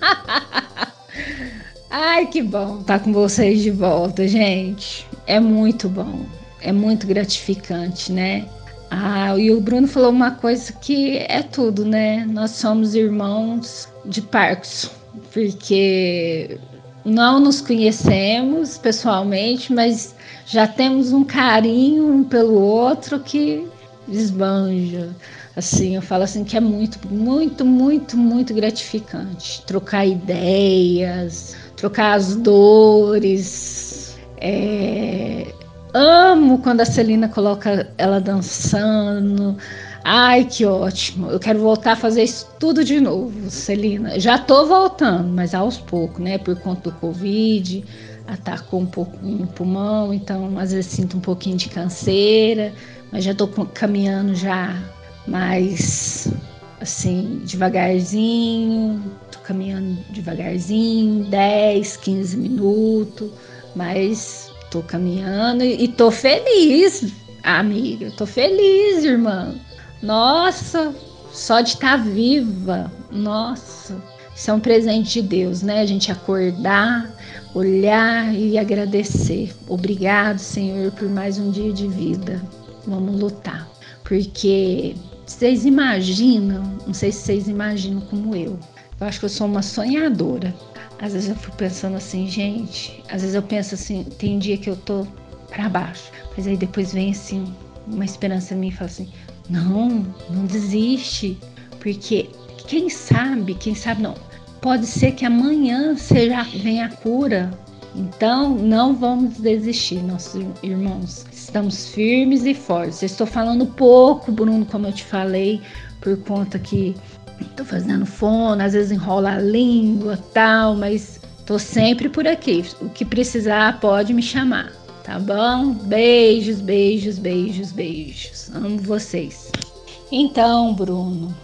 Ai, que bom estar com vocês de volta, gente. É muito bom é muito gratificante, né? Ah, e o Bruno falou uma coisa que é tudo, né? Nós somos irmãos de Parkinson, porque não nos conhecemos pessoalmente, mas já temos um carinho um pelo outro que desbanja. Assim, eu falo assim que é muito, muito, muito, muito gratificante trocar ideias, trocar as dores. É, amo quando a Celina coloca ela dançando. Ai, que ótimo. Eu quero voltar a fazer isso tudo de novo, Celina. Já tô voltando, mas aos poucos, né? Por conta do Covid, atacou um pouquinho o pulmão, então às vezes sinto um pouquinho de canseira, mas já tô caminhando já mais assim, devagarzinho, tô caminhando devagarzinho, 10, 15 minutos, mas tô caminhando e, e tô feliz, amiga. Tô feliz, irmã. Nossa, só de estar tá viva. Nossa, isso é um presente de Deus, né? A gente acordar, olhar e agradecer. Obrigado, Senhor, por mais um dia de vida. Vamos lutar. Porque vocês imaginam, não sei se vocês imaginam como eu. Eu acho que eu sou uma sonhadora. Às vezes eu fico pensando assim, gente, às vezes eu penso assim, tem dia que eu tô para baixo, mas aí depois vem assim uma esperança em mim e fala assim: "Não, não desiste, porque quem sabe, quem sabe não, pode ser que amanhã seja venha a cura. Então, não vamos desistir, nossos irmãos. Estamos firmes e fortes. Eu estou falando pouco, Bruno, como eu te falei, por conta que estou fazendo fono, às vezes enrola a língua, tal, mas estou sempre por aqui. O que precisar pode me chamar, tá bom? Beijos, beijos, beijos, beijos. Amo vocês. Então, Bruno,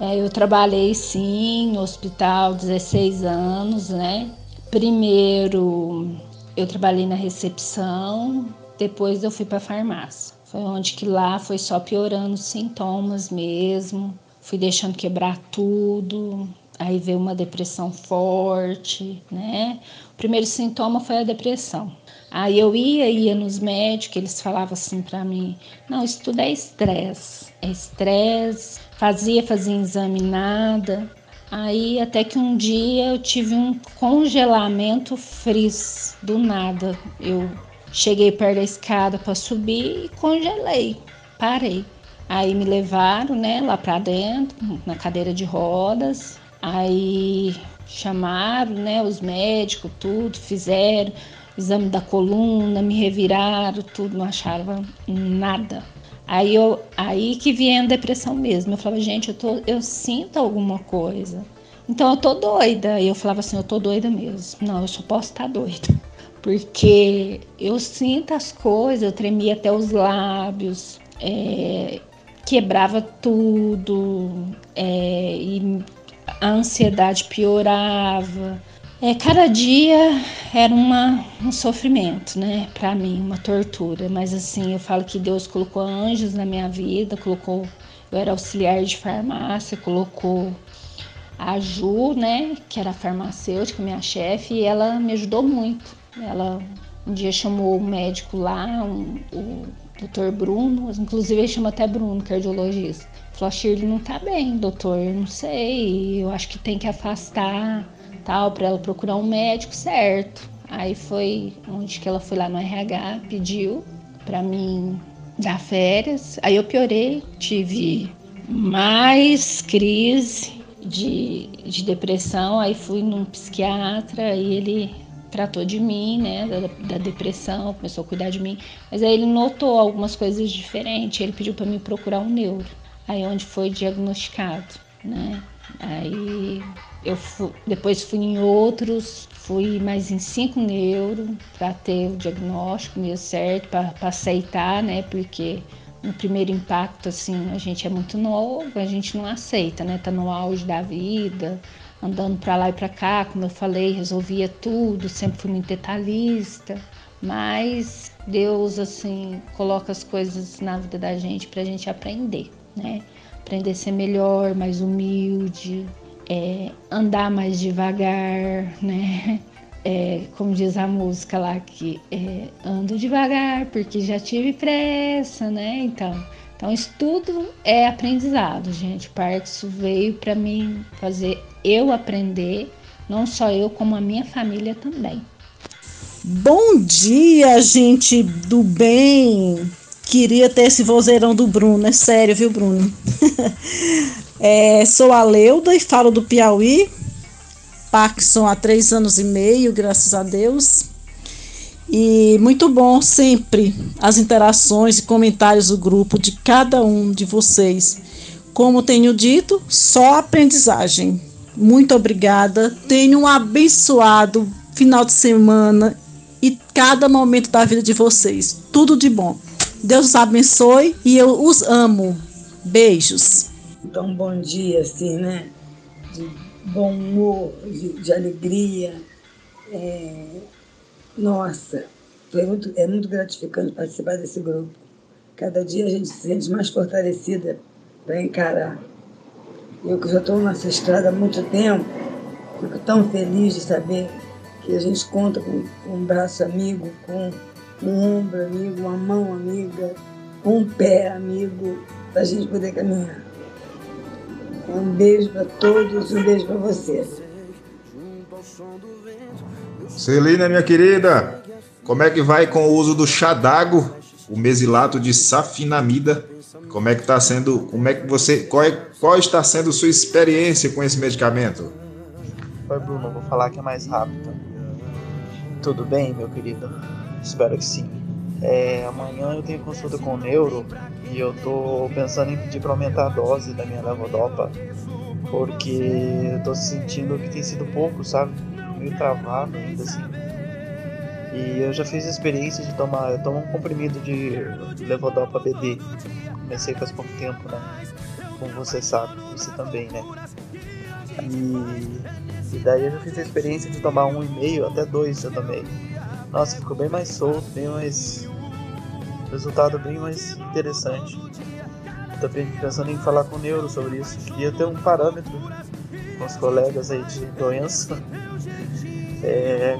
é, eu trabalhei sim no hospital 16 anos, né? Primeiro eu trabalhei na recepção, depois eu fui para farmácia. Foi onde que lá foi só piorando os sintomas mesmo. Fui deixando quebrar tudo. Aí veio uma depressão forte, né? O primeiro sintoma foi a depressão. Aí eu ia, ia nos médicos, eles falavam assim para mim: não, isso tudo é estresse, é estresse. Fazia, fazia exame, nada. Aí até que um dia eu tive um congelamento frizz do nada. Eu cheguei perto da escada para subir e congelei, parei. Aí me levaram, né, lá para dentro, na cadeira de rodas. Aí chamaram, né, os médicos, tudo, fizeram exame da coluna, me reviraram, tudo, não acharam nada. Aí, eu, aí que vinha a depressão mesmo. Eu falava, gente, eu, tô, eu sinto alguma coisa. Então eu tô doida. E eu falava assim, eu tô doida mesmo. Não, eu só posso estar doida. Porque eu sinto as coisas, eu tremia até os lábios, é, quebrava tudo, é, e a ansiedade piorava. É, cada dia era uma, um sofrimento, né, para mim, uma tortura. Mas assim, eu falo que Deus colocou anjos na minha vida, colocou, eu era auxiliar de farmácia, colocou a Ju, né, que era farmacêutica, minha chefe, e ela me ajudou muito. Ela um dia chamou o médico lá, um, o doutor Bruno, inclusive ele chama até Bruno, cardiologista. Falou, a Shirley não tá bem, doutor, não sei, eu acho que tem que afastar tal, para ela procurar um médico certo. Aí foi onde que ela foi lá no RH, pediu para mim dar férias. Aí eu piorei, tive mais crise de, de depressão. Aí fui num psiquiatra e ele tratou de mim, né, da, da, depressão, começou a cuidar de mim. Mas aí ele notou algumas coisas diferentes. Ele pediu para mim procurar um neuro. Aí é onde foi diagnosticado, né? Aí eu fui, depois fui em outros, fui mais em cinco neuro para ter o diagnóstico mesmo certo, para aceitar, né? Porque no primeiro impacto, assim, a gente é muito novo, a gente não aceita, né? Tá no auge da vida, andando para lá e para cá, como eu falei, resolvia tudo, sempre fui muito detalhista, mas Deus, assim, coloca as coisas na vida da gente para a gente aprender, né? Aprender a ser melhor, mais humilde, é, andar mais devagar, né? É, como diz a música lá que é, ando devagar porque já tive pressa, né? Então, então isso tudo é aprendizado, gente. Parkinson veio para mim fazer eu aprender, não só eu como a minha família também. Bom dia, gente do bem. Queria ter esse vozeirão do Bruno, é sério, viu, Bruno? É, sou a Leuda e falo do Piauí. Parkinson há três anos e meio, graças a Deus. E muito bom sempre as interações e comentários do grupo de cada um de vocês. Como tenho dito, só aprendizagem. Muito obrigada. Tenha um abençoado final de semana e cada momento da vida de vocês. Tudo de bom. Deus os abençoe e eu os amo. Beijos. Então, bom dia, assim, né? De bom humor, de, de alegria. É... Nossa, foi muito, é muito gratificante participar desse grupo. Cada dia a gente se sente mais fortalecida para encarar. Eu que já estou nessa estrada há muito tempo, fico tão feliz de saber que a gente conta com, com um braço amigo, com um ombro amigo, uma mão amiga, um pé amigo, para a gente poder caminhar. Um beijo para todos, um beijo para você. Celina, minha querida, como é que vai com o uso do chadago, o mesilato de safinamida? Como é que está sendo, como é que você, qual, é, qual está sendo sua experiência com esse medicamento? Oi, Bruno, vou falar que é mais rápido. Tudo bem, meu querido? Espero que sim. É, amanhã eu tenho consulta com o neuro e eu tô pensando em pedir para aumentar a dose da minha levodopa porque eu tô sentindo que tem sido pouco, sabe? Meio travado ainda assim. E eu já fiz a experiência de tomar, eu tomo um comprimido de levodopa BD. Comecei faz pouco tempo, né? Como você sabe, você também, né? E, e daí eu já fiz a experiência de tomar um e meio até dois eu tomei. Nossa, ficou bem mais solto, bem mais. Resultado bem mais interessante. Tô pensando em falar com o neuro sobre isso. Queria ter um parâmetro com os colegas aí de doença. É,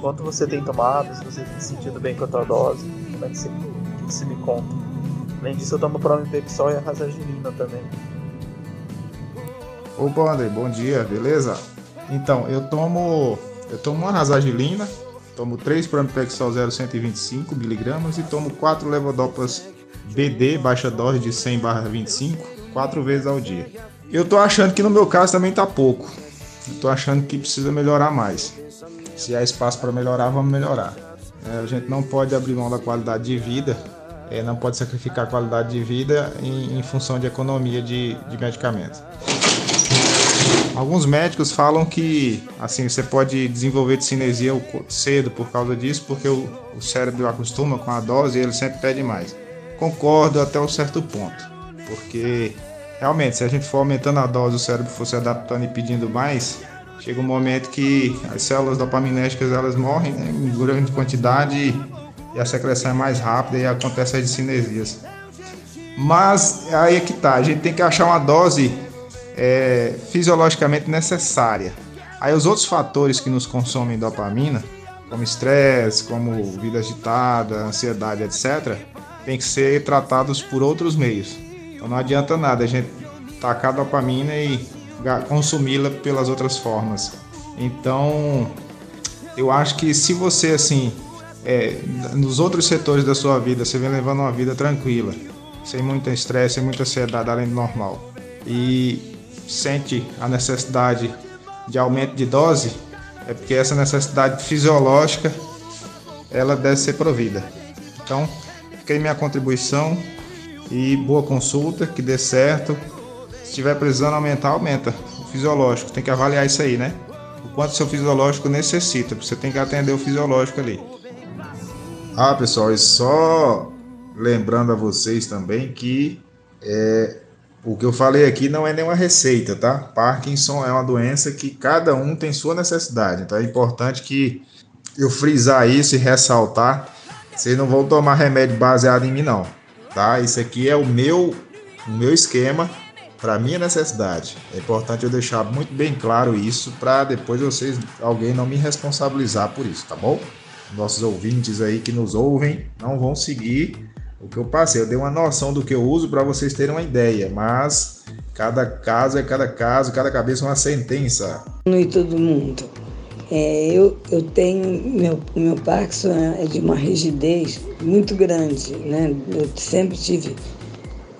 quanto você tem tomado, se você tem sentido bem com a tua dose, como é que você, que você me conta. Além disso, eu tomo Promipexol e a Razagilina também. Opa, André, bom dia, beleza? Então, eu tomo eu tomo uma Razagilina, tomo 3 Pramipexol 0,125 mg e tomo 4 levodopas BD, baixa dose de 100 25, 4 vezes ao dia. Eu tô achando que no meu caso também tá pouco. Eu tô achando que precisa melhorar mais. Se há espaço para melhorar, vamos melhorar. É, a gente não pode abrir mão da qualidade de vida, é, não pode sacrificar a qualidade de vida em, em função de economia de, de medicamentos. Alguns médicos falam que assim você pode desenvolver cinesia cedo por causa disso, porque o, o cérebro acostuma com a dose e ele sempre pede mais. Concordo até um certo ponto, porque realmente se a gente for aumentando a dose, o cérebro for se adaptando e pedindo mais, chega um momento que as células dopaminérgicas elas morrem né, em grande quantidade e a secreção é mais rápida e acontece as cinesias. Mas aí é que tá, a gente tem que achar uma dose é, fisiologicamente necessária. Aí os outros fatores que nos consomem dopamina, como estresse, como vida agitada, ansiedade, etc., tem que ser tratados por outros meios. Então não adianta nada a gente tacar dopamina e consumi-la pelas outras formas. Então, eu acho que se você assim, é, nos outros setores da sua vida, você vem levando uma vida tranquila, sem muito estresse, sem muita ansiedade além do normal, e sente a necessidade de aumento de dose, é porque essa necessidade fisiológica ela deve ser provida. Então, aí minha contribuição e boa consulta, que dê certo. Se estiver precisando aumentar, aumenta. O fisiológico, tem que avaliar isso aí, né? O quanto seu fisiológico necessita, você tem que atender o fisiológico ali. Ah, pessoal, e só lembrando a vocês também que é, o que eu falei aqui não é nenhuma receita, tá? Parkinson é uma doença que cada um tem sua necessidade. Então é importante que eu frisar isso e ressaltar. Vocês não vão tomar remédio baseado em mim, não. Tá? Isso aqui é o meu, o meu esquema para minha necessidade. É importante eu deixar muito bem claro isso para depois vocês, alguém não me responsabilizar por isso, tá bom? Nossos ouvintes aí que nos ouvem não vão seguir o que eu passei. Eu dei uma noção do que eu uso para vocês terem uma ideia, mas cada caso é cada caso, cada cabeça é uma sentença. E todo mundo. É, eu, eu tenho, meu, meu Parkinson é de uma rigidez muito grande, né? Eu sempre tive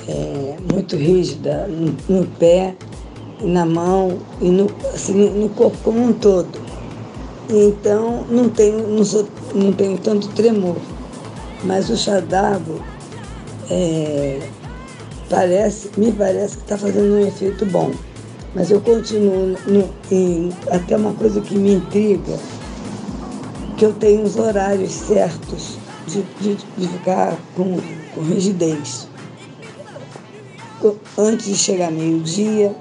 é, muito rígida no, no, pé, na mão e no, assim, no corpo como um todo. Então não tenho, não, sou, não tenho tanto tremor. Mas o chadago é, parece, me parece que está fazendo um efeito bom. Mas eu continuo no, em, até uma coisa que me intriga, que eu tenho os horários certos de, de, de ficar com, com rigidez. Antes de chegar meio-dia,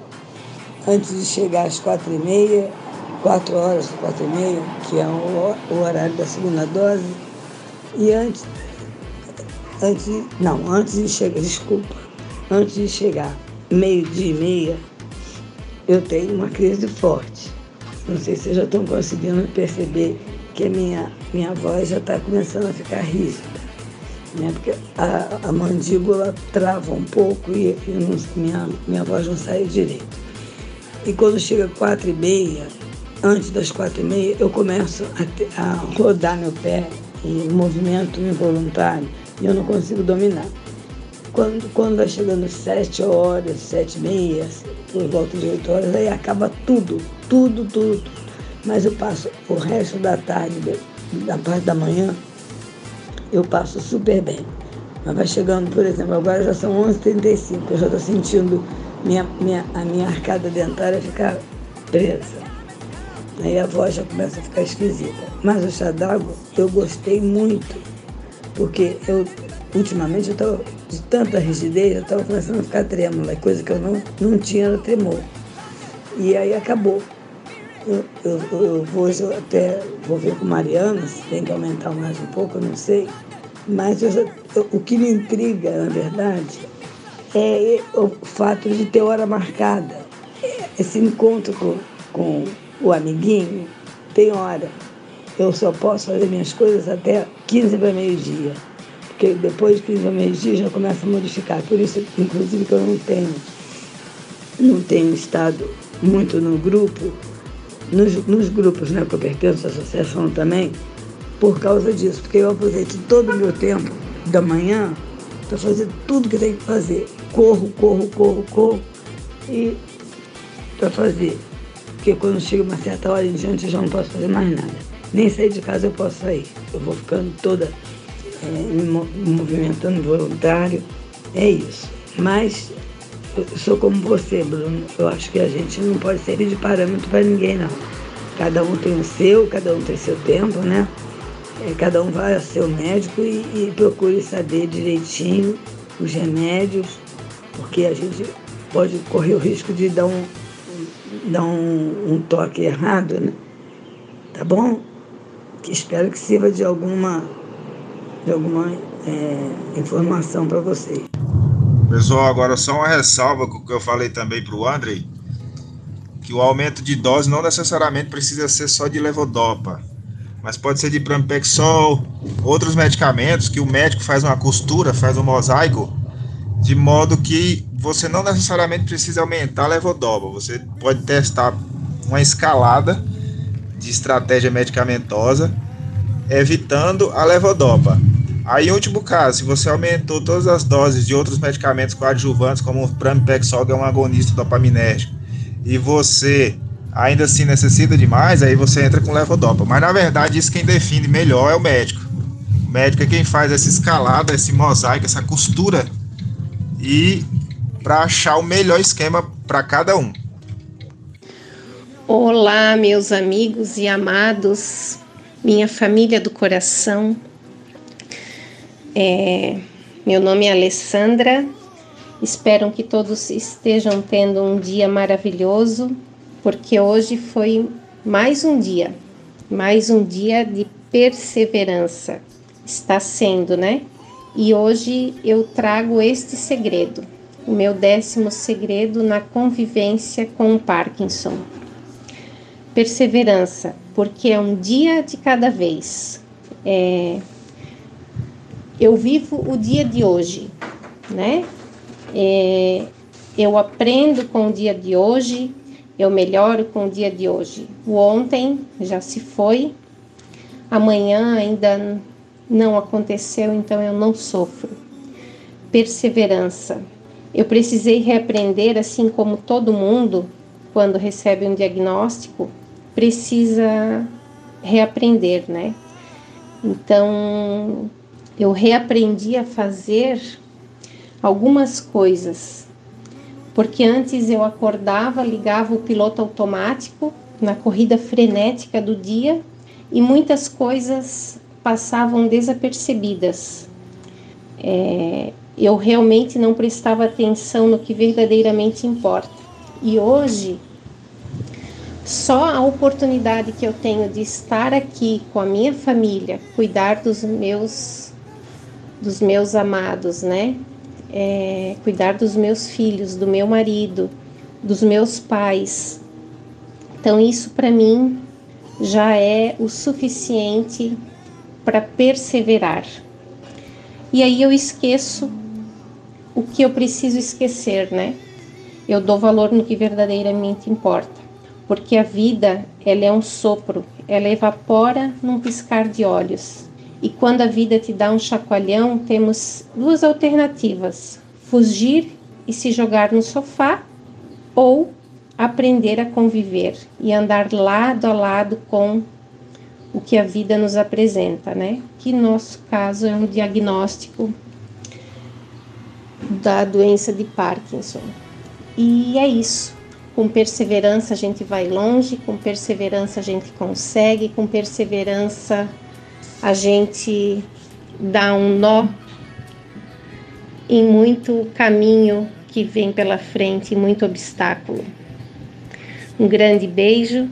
antes de chegar às quatro e meia, quatro horas, quatro e meia, que é o, horário da segunda dose, E antes, antes, não, antes de chegar, desculpa, antes de chegar meio-dia e meia, eu tenho uma crise forte. Não sei se vocês já estão conseguindo perceber que a minha, minha voz já está começando a ficar rígida. Né? Porque a, a mandíbula trava um pouco e, e não, minha, minha voz não sai direito. E quando chega quatro e meia, antes das quatro e meia, eu começo a, a rodar meu pé em movimento involuntário e eu não consigo dominar. Quando, quando vai chegando sete horas, sete e meia, por volta de oito horas, aí acaba tudo, tudo, tudo. Mas eu passo o resto da tarde, da parte da manhã, eu passo super bem. Mas vai chegando, por exemplo, agora já são 11h35, eu já estou sentindo minha, minha, a minha arcada dentária ficar presa. Aí a voz já começa a ficar esquisita. Mas o chá d'água eu gostei muito, porque eu ultimamente eu tava, de tanta rigidez, eu estava começando a ficar trêmula, coisa que eu não, não tinha era tremor. E aí acabou. Eu, eu, vou até vou ver com Mariana, se tem que aumentar mais um pouco, eu não sei. Mas eu, o que me intriga, na verdade, é o fato de ter hora marcada. Esse encontro com, com o amiguinho tem hora. Eu só posso fazer minhas coisas até 15 para meio-dia. Porque depois de 15 para meio-dia já começa a modificar. Por isso, inclusive, que eu não tenho, não tenho estado muito no grupo, nos, nos grupos né, que eu pertenço associação também, por causa disso. Porque eu aproveito todo o meu tempo da manhã para fazer tudo que tem que fazer. Corro, corro, corro, corro. E para fazer porque quando chega uma certa hora em diante eu já não posso fazer mais nada. Nem sair de casa eu posso sair. Eu vou ficando toda é, me movimentando voluntário. É isso. Mas sou como você, Bruno. Eu acho que a gente não pode servir de parâmetro para ninguém, não. Cada um tem o seu, cada um tem seu tempo, né? É, cada um vai ao seu médico e, e procure saber direitinho os remédios, porque a gente pode correr o risco de dar um, dar um, um toque errado, né? Tá bom? Espero que sirva de alguma, de alguma é, informação para vocês. Pessoal, agora só uma ressalva que eu falei também para o Andrei, que o aumento de dose não necessariamente precisa ser só de levodopa, mas pode ser de pramipexol, outros medicamentos que o médico faz uma costura, faz um mosaico, de modo que você não necessariamente precisa aumentar a levodopa. Você pode testar uma escalada de estratégia medicamentosa, evitando a levodopa. Aí, em último caso, se você aumentou todas as doses de outros medicamentos coadjuvantes, como o pramipexol, que é um agonista dopaminérgico, e você ainda assim necessita de mais, aí você entra com levodopa. Mas, na verdade, isso quem define melhor é o médico. O médico é quem faz essa escalada, esse mosaico, essa costura e para achar o melhor esquema para cada um. Olá, meus amigos e amados, minha família do coração. É, meu nome é Alessandra. Espero que todos estejam tendo um dia maravilhoso, porque hoje foi mais um dia, mais um dia de perseverança. Está sendo, né? E hoje eu trago este segredo o meu décimo segredo na convivência com o Parkinson. Perseverança, porque é um dia de cada vez. É, eu vivo o dia de hoje, né? É, eu aprendo com o dia de hoje, eu melhoro com o dia de hoje. O ontem já se foi, amanhã ainda não aconteceu, então eu não sofro. Perseverança eu precisei reaprender, assim como todo mundo, quando recebe um diagnóstico, precisa reaprender, né? Então, eu reaprendi a fazer algumas coisas, porque antes eu acordava, ligava o piloto automático na corrida frenética do dia e muitas coisas passavam desapercebidas. É, eu realmente não prestava atenção no que verdadeiramente importa. E hoje, Só a oportunidade que eu tenho de estar aqui com a minha família, cuidar dos meus dos meus amados, né? É, cuidar dos meus filhos, do meu marido, dos meus pais. Então isso para mim já é o suficiente para perseverar. E aí eu esqueço o que eu preciso esquecer, né? Eu dou valor no que verdadeiramente importa, porque a vida, ela é um sopro, ela evapora num piscar de olhos. E quando a vida te dá um chacoalhão, temos duas alternativas: fugir e se jogar no sofá ou aprender a conviver e andar lado a lado com o que a vida nos apresenta, né? Que no nosso caso é um diagnóstico da doença de Parkinson. E é isso. Com perseverança a gente vai longe, com perseverança a gente consegue, com perseverança a gente dá um nó em muito caminho que vem pela frente, muito obstáculo. Um grande beijo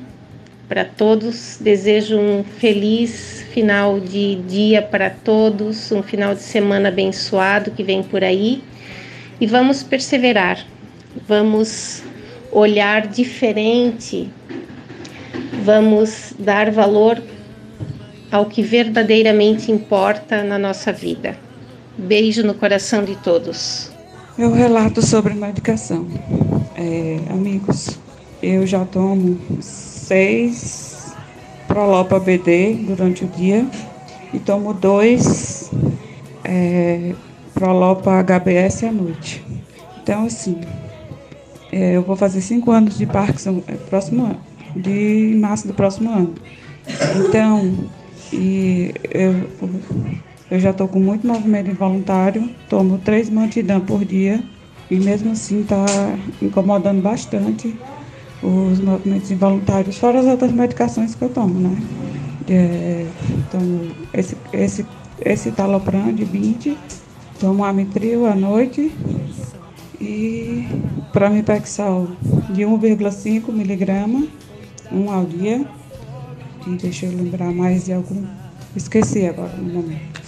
para todos. Desejo um feliz final de dia para todos, um final de semana abençoado que vem por aí. E vamos perseverar, vamos olhar diferente, vamos dar valor ao que verdadeiramente importa na nossa vida. Beijo no coração de todos. Eu relato sobre medicação. É, amigos, eu já tomo seis Prolopa BD durante o dia e tomo dois é, Prolopa HBS à noite. Então, assim, é, eu vou fazer cinco anos de Parkinson é, próximo ano, de março do próximo ano. Então, e eu, eu já estou com muito movimento involuntário, tomo três mantidão por dia e mesmo assim está incomodando bastante os movimentos involuntários, fora as outras medicações que eu tomo, né? É, tomo esse, esse, esse talopram de 20, tomo amitril à noite e pramipexal de 1,5 miligrama, um ao dia. E deixa eu lembrar mais de algum. Esqueci agora no momento.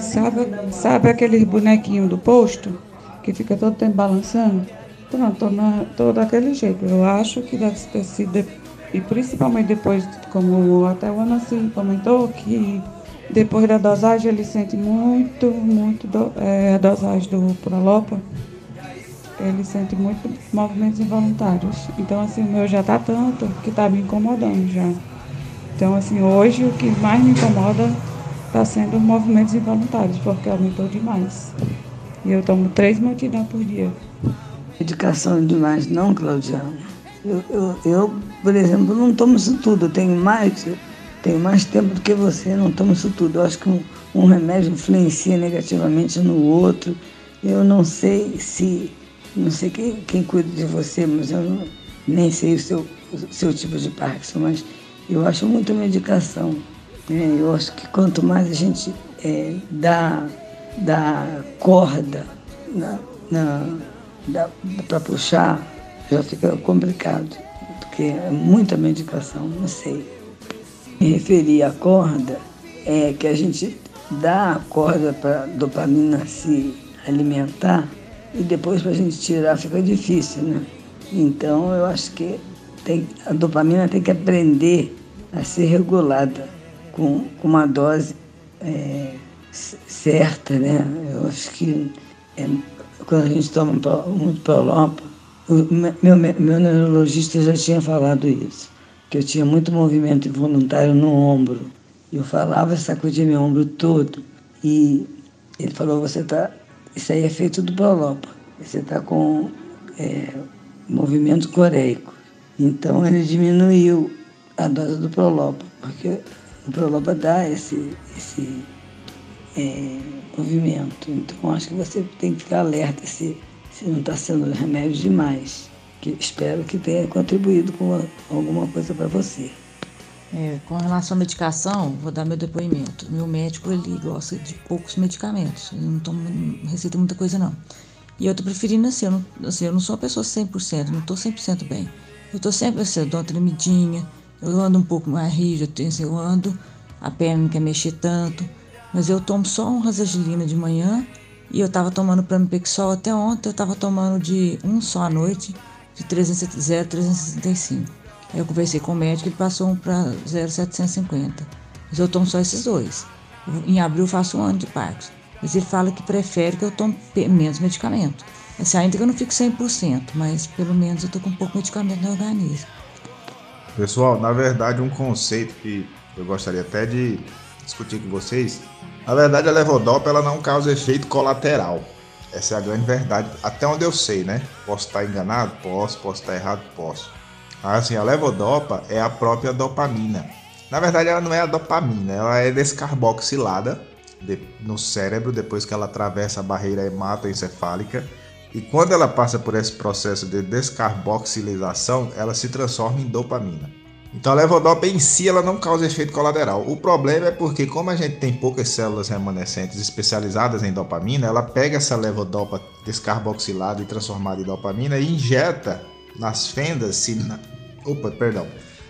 Sabe, sabe aqueles bonequinhos do posto que fica todo tempo balançando? Pronto, tô, na, tô daquele jeito. Eu acho que deve ter sido, e principalmente depois, como até o Anassi comentou, que depois da dosagem ele sente muito, muito do, é, a dosagem do Prolopa, ele sente muito movimentos involuntários. Então, assim, o meu já tá tanto que tá me incomodando já. Então, assim, hoje o que mais me incomoda está sendo movimentos involuntários, porque aumentou demais. E eu tomo três multidão por dia. Medicação demais, não, Claudiano. Eu, eu, eu, por exemplo, não tomo isso tudo. Eu tenho mais, tenho mais tempo do que você, não tomo isso tudo. Eu acho que um, um remédio influencia negativamente no outro. Eu não sei se. Não sei quem, quem cuida de você, mas eu não, nem sei o seu, o seu tipo de Parkinson, mas eu acho muita medicação. Né? Eu acho que quanto mais a gente é, dá, dá corda para puxar, já fica complicado, porque é muita medicação, não sei. Me referir à corda, é que a gente dá a corda para a dopamina se alimentar e depois para a gente tirar fica difícil, né? Então eu acho que tem, a dopamina tem que aprender a ser regulada com, com uma dose é, certa, né? Eu acho que é, quando a gente toma muito Prolopa, meu, meu neurologista já tinha falado isso, que eu tinha muito movimento involuntário no ombro. Eu falava, sacudia meu ombro todo. E ele falou, você tá. Isso aí é feito do Prolopa. Você está com é, movimento coreico. Então ele diminuiu a dose do Prolopa, porque o Prolopa dá esse, esse é, movimento. Então, acho que você tem que ficar alerta se, se não está sendo remédio demais. Que espero que tenha contribuído com alguma coisa para você. É, com relação à medicação, vou dar meu depoimento. Meu médico ele gosta de poucos medicamentos, ele não toma, receita muita coisa não. E eu tô preferindo assim eu, não, assim, eu não sou uma pessoa 100%, não tô 100% bem. Eu tô sempre assim, eu dou uma tremidinha, eu ando um pouco mais rígido, eu ando, a perna não quer mexer tanto, mas eu tomo só um rasagilina de manhã e eu tava tomando Pramipexol até ontem, eu tava tomando de um só à noite, de 0,365. Aí eu conversei com o médico, ele passou um para 0,750. Mas eu tomo só esses dois. Em abril eu faço um ano de Parkinson. Mas ele fala que prefere que eu tome menos medicamento. Assim, ainda que eu não fico 100%, mas pelo menos eu tô com um pouco de medicamento no organismo. Pessoal, na verdade, um conceito que eu gostaria até de discutir com vocês. Na verdade, a levodopa ela não causa efeito colateral. Essa é a grande verdade, até onde eu sei, né? Posso estar enganado? Posso. Posso estar errado? Posso. Assim, a levodopa é a própria dopamina. Na verdade, ela não é a dopamina, ela é descarboxilada no cérebro depois que ela atravessa a barreira hematoencefálica e quando ela passa por esse processo de descarboxilização, ela se transforma em dopamina. Então a levodopa em si ela não causa efeito colateral. O problema é porque como a gente tem poucas células remanescentes especializadas em dopamina, ela pega essa levodopa descarboxilada e transformada em dopamina e injeta nas fendas. Opa, perdão.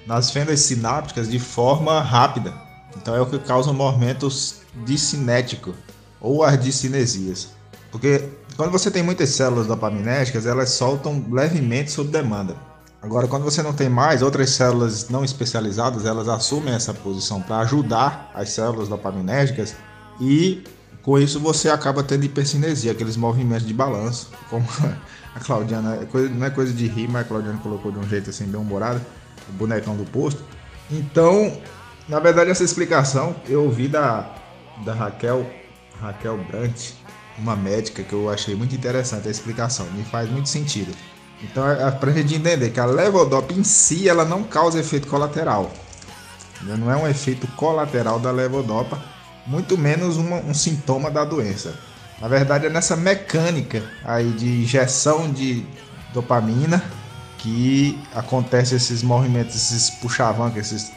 nas fendas sinápticas de forma rápida. Então é o que causa movimentos discinéticos ou as discinesias. Porque quando você tem muitas células dopaminérgicas, elas soltam levemente sob demanda. Agora, quando você não tem mais, outras células não especializadas, elas assumem essa posição para ajudar as células dopaminérgicas e com isso você acaba tendo hipercinesia, aqueles movimentos de balanço, como a Claudiana, é não é coisa de rir, mas a Claudiana colocou de um jeito assim bem humorado, o bonecão do posto. Então, na verdade, essa explicação eu ouvi da, da Raquel, Raquel Brant, uma médica que eu achei muito interessante a explicação, me faz muito sentido. Então é, é para gente entender que a levodopa em si ela não causa efeito colateral, não é um efeito colateral da levodopa, muito menos uma, um sintoma da doença. Na verdade é nessa mecânica aí de injeção de dopamina que acontece esses movimentos, esses puxavãs, esses,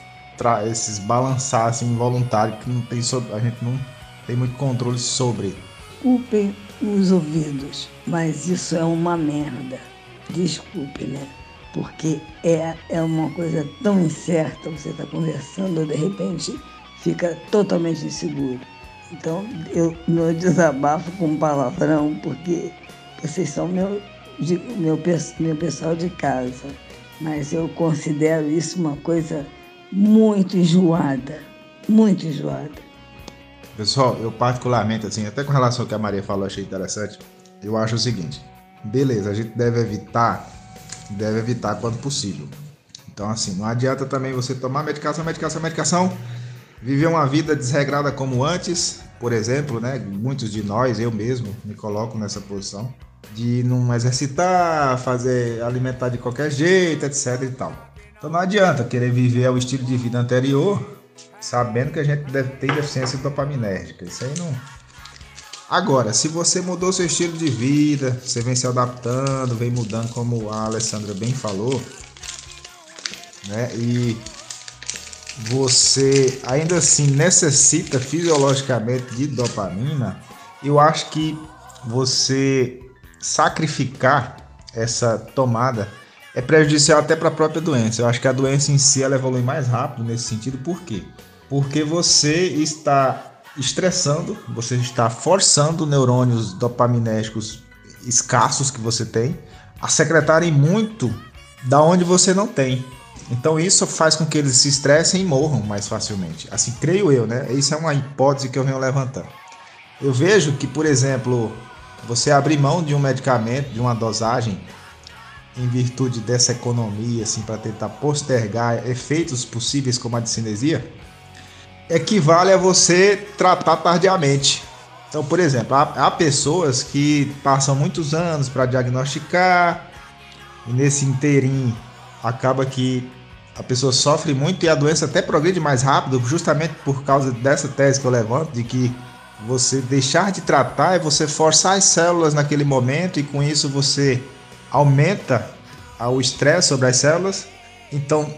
esses balançar assim, involuntários que não tem a gente não tem muito controle sobre desculpem os ouvidos, mas isso é uma merda. Desculpe, né? Porque é, é uma coisa tão incerta, você está conversando, de repente fica totalmente inseguro. Então eu não desabafo com palavrão, porque vocês são meu, meu, meu pessoal de casa. Mas eu considero isso uma coisa muito enjoada, muito enjoada. Pessoal, eu particularmente, assim, até com relação ao que a Maria falou, achei interessante. Eu acho o seguinte: beleza, a gente deve evitar, deve evitar quando possível. Então, assim, não adianta também você tomar medicação, medicação, medicação, viver uma vida desregrada como antes, por exemplo, né? Muitos de nós, eu mesmo, me coloco nessa posição de não exercitar, fazer alimentar de qualquer jeito, etc e tal. Então não adianta querer viver o estilo de vida anterior sabendo que a gente deve ter deficiência dopaminérgica. Isso aí não. Agora, se você mudou seu estilo de vida, você vem se adaptando, vem mudando, como a Alessandra bem falou, né? E você ainda assim necessita fisiologicamente de dopamina, eu acho que você sacrificar essa tomada é prejudicial até para a própria doença. Eu acho que a doença em si ela evolui mais rápido nesse sentido, por quê? Porque você está estressando, você está forçando neurônios dopaminérgicos escassos que você tem a secretarem muito da onde você não tem. Então isso faz com que eles se estressem e morram mais facilmente. Assim, creio eu, né? Isso é uma hipótese que eu venho levantando. Eu vejo que, por exemplo, você abrir mão de um medicamento, de uma dosagem, em virtude dessa economia, assim, para tentar postergar efeitos possíveis como a discinesia, equivale a você tratar tardiamente. Então, por exemplo, há, há pessoas que passam muitos anos para diagnosticar e nesse inteirinho acaba que a pessoa sofre muito e a doença até progride mais rápido, justamente por causa dessa tese que eu levanto, de que você deixar de tratar é você forçar as células naquele momento e com isso você aumenta o estresse sobre as células. Então,